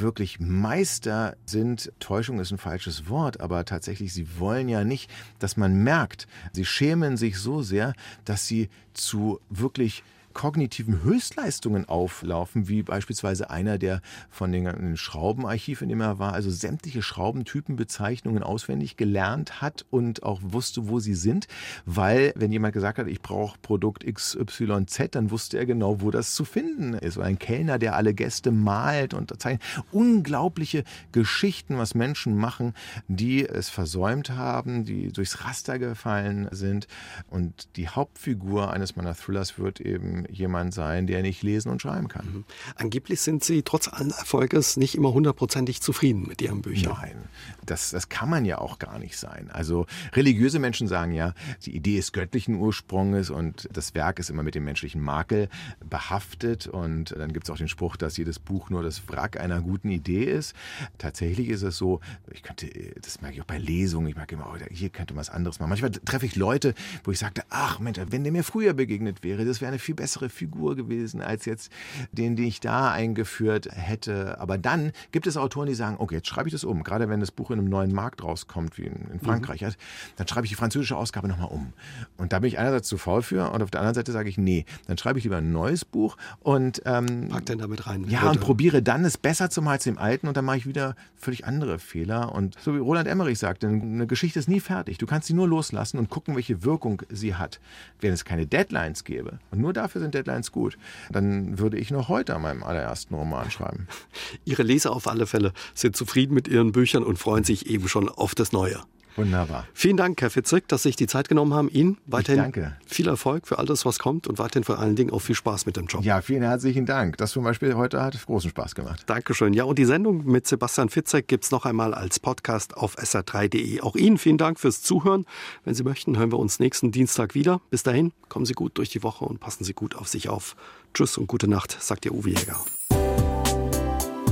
wirklich Meister sind, Täuschung ist ein falsches Wort, aber tatsächlich, sie wollen ja nicht, dass man merkt, sie schämen sich so sehr, dass sie zu wirklich kognitiven Höchstleistungen auflaufen, wie beispielsweise einer, der von dem Schraubenarchiv, in dem er war, also sämtliche Schraubentypenbezeichnungen auswendig gelernt hat und auch wusste, wo sie sind, weil wenn jemand gesagt hat, ich brauche Produkt XYZ, dann wusste er genau, wo das zu finden ist. Oder ein Kellner, der alle Gäste malt und zeichnet. Unglaubliche Geschichten, was Menschen machen, die es versäumt haben, die durchs Raster gefallen sind. Und die Hauptfigur eines meiner Thrillers wird eben jemand sein, der nicht lesen und schreiben kann. Mhm. Angeblich sind Sie trotz allen Erfolges nicht immer hundertprozentig zufrieden mit Ihren Büchern. Nein, das, das kann man ja auch gar nicht sein. Also religiöse Menschen sagen ja, die Idee ist göttlichen Ursprungs und das Werk ist immer mit dem menschlichen Makel behaftet. Und dann gibt es auch den Spruch, dass jedes Buch nur das Wrack einer guten Idee ist. Tatsächlich ist es so, ich könnte, das merke ich auch bei Lesungen, ich merke immer, oh, hier könnte man was anderes machen. Manchmal treffe ich Leute, wo ich sagte, ach Mensch, wenn der mir früher begegnet wäre, das wäre eine viel bessere bessere Figur gewesen als jetzt den, den ich da eingeführt hätte. Aber dann gibt es Autoren, die sagen, okay, jetzt schreibe ich das um. Gerade wenn das Buch in einem neuen Markt rauskommt, wie in, mhm. Frankreich, mhm. dann schreibe ich die französische Ausgabe nochmal um. Und da bin ich einerseits zu faul für und auf der anderen Seite sage ich, nee, dann schreibe ich lieber ein neues Buch und ähm, pack den damit rein. Ja, und probiere dann es besser zu machen als dem alten und dann mache ich wieder völlig andere Fehler. Und so wie Roland Emmerich sagt, eine Geschichte ist nie fertig. Du kannst sie nur loslassen und gucken, welche Wirkung sie hat. Wenn es keine Deadlines gäbe und nur dafür sind Deadlines gut. Dann würde ich noch heute an meinem allerersten Roman schreiben. Ihre Leser auf alle Fälle sind zufrieden mit Ihren Büchern und freuen sich eben schon auf das Neue. Wunderbar. Vielen Dank, Herr Fitzek, dass Sie sich die Zeit genommen haben. Ihnen weiterhin danke. viel Erfolg für alles, was kommt und weiterhin vor allen Dingen auch viel Spaß mit dem Job. Ja, vielen herzlichen Dank. Das zum Beispiel heute hat großen Spaß gemacht. Dankeschön. Ja, und die Sendung mit Sebastian Fitzek gibt es noch einmal als Podcast auf sr3.de. Auch Ihnen vielen Dank fürs Zuhören. Wenn Sie möchten, hören wir uns nächsten Dienstag wieder. Bis dahin, kommen Sie gut durch die Woche und passen Sie gut auf sich auf. Tschüss und gute Nacht, sagt Ihr Uwe Jäger.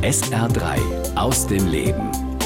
SR3 aus dem Leben.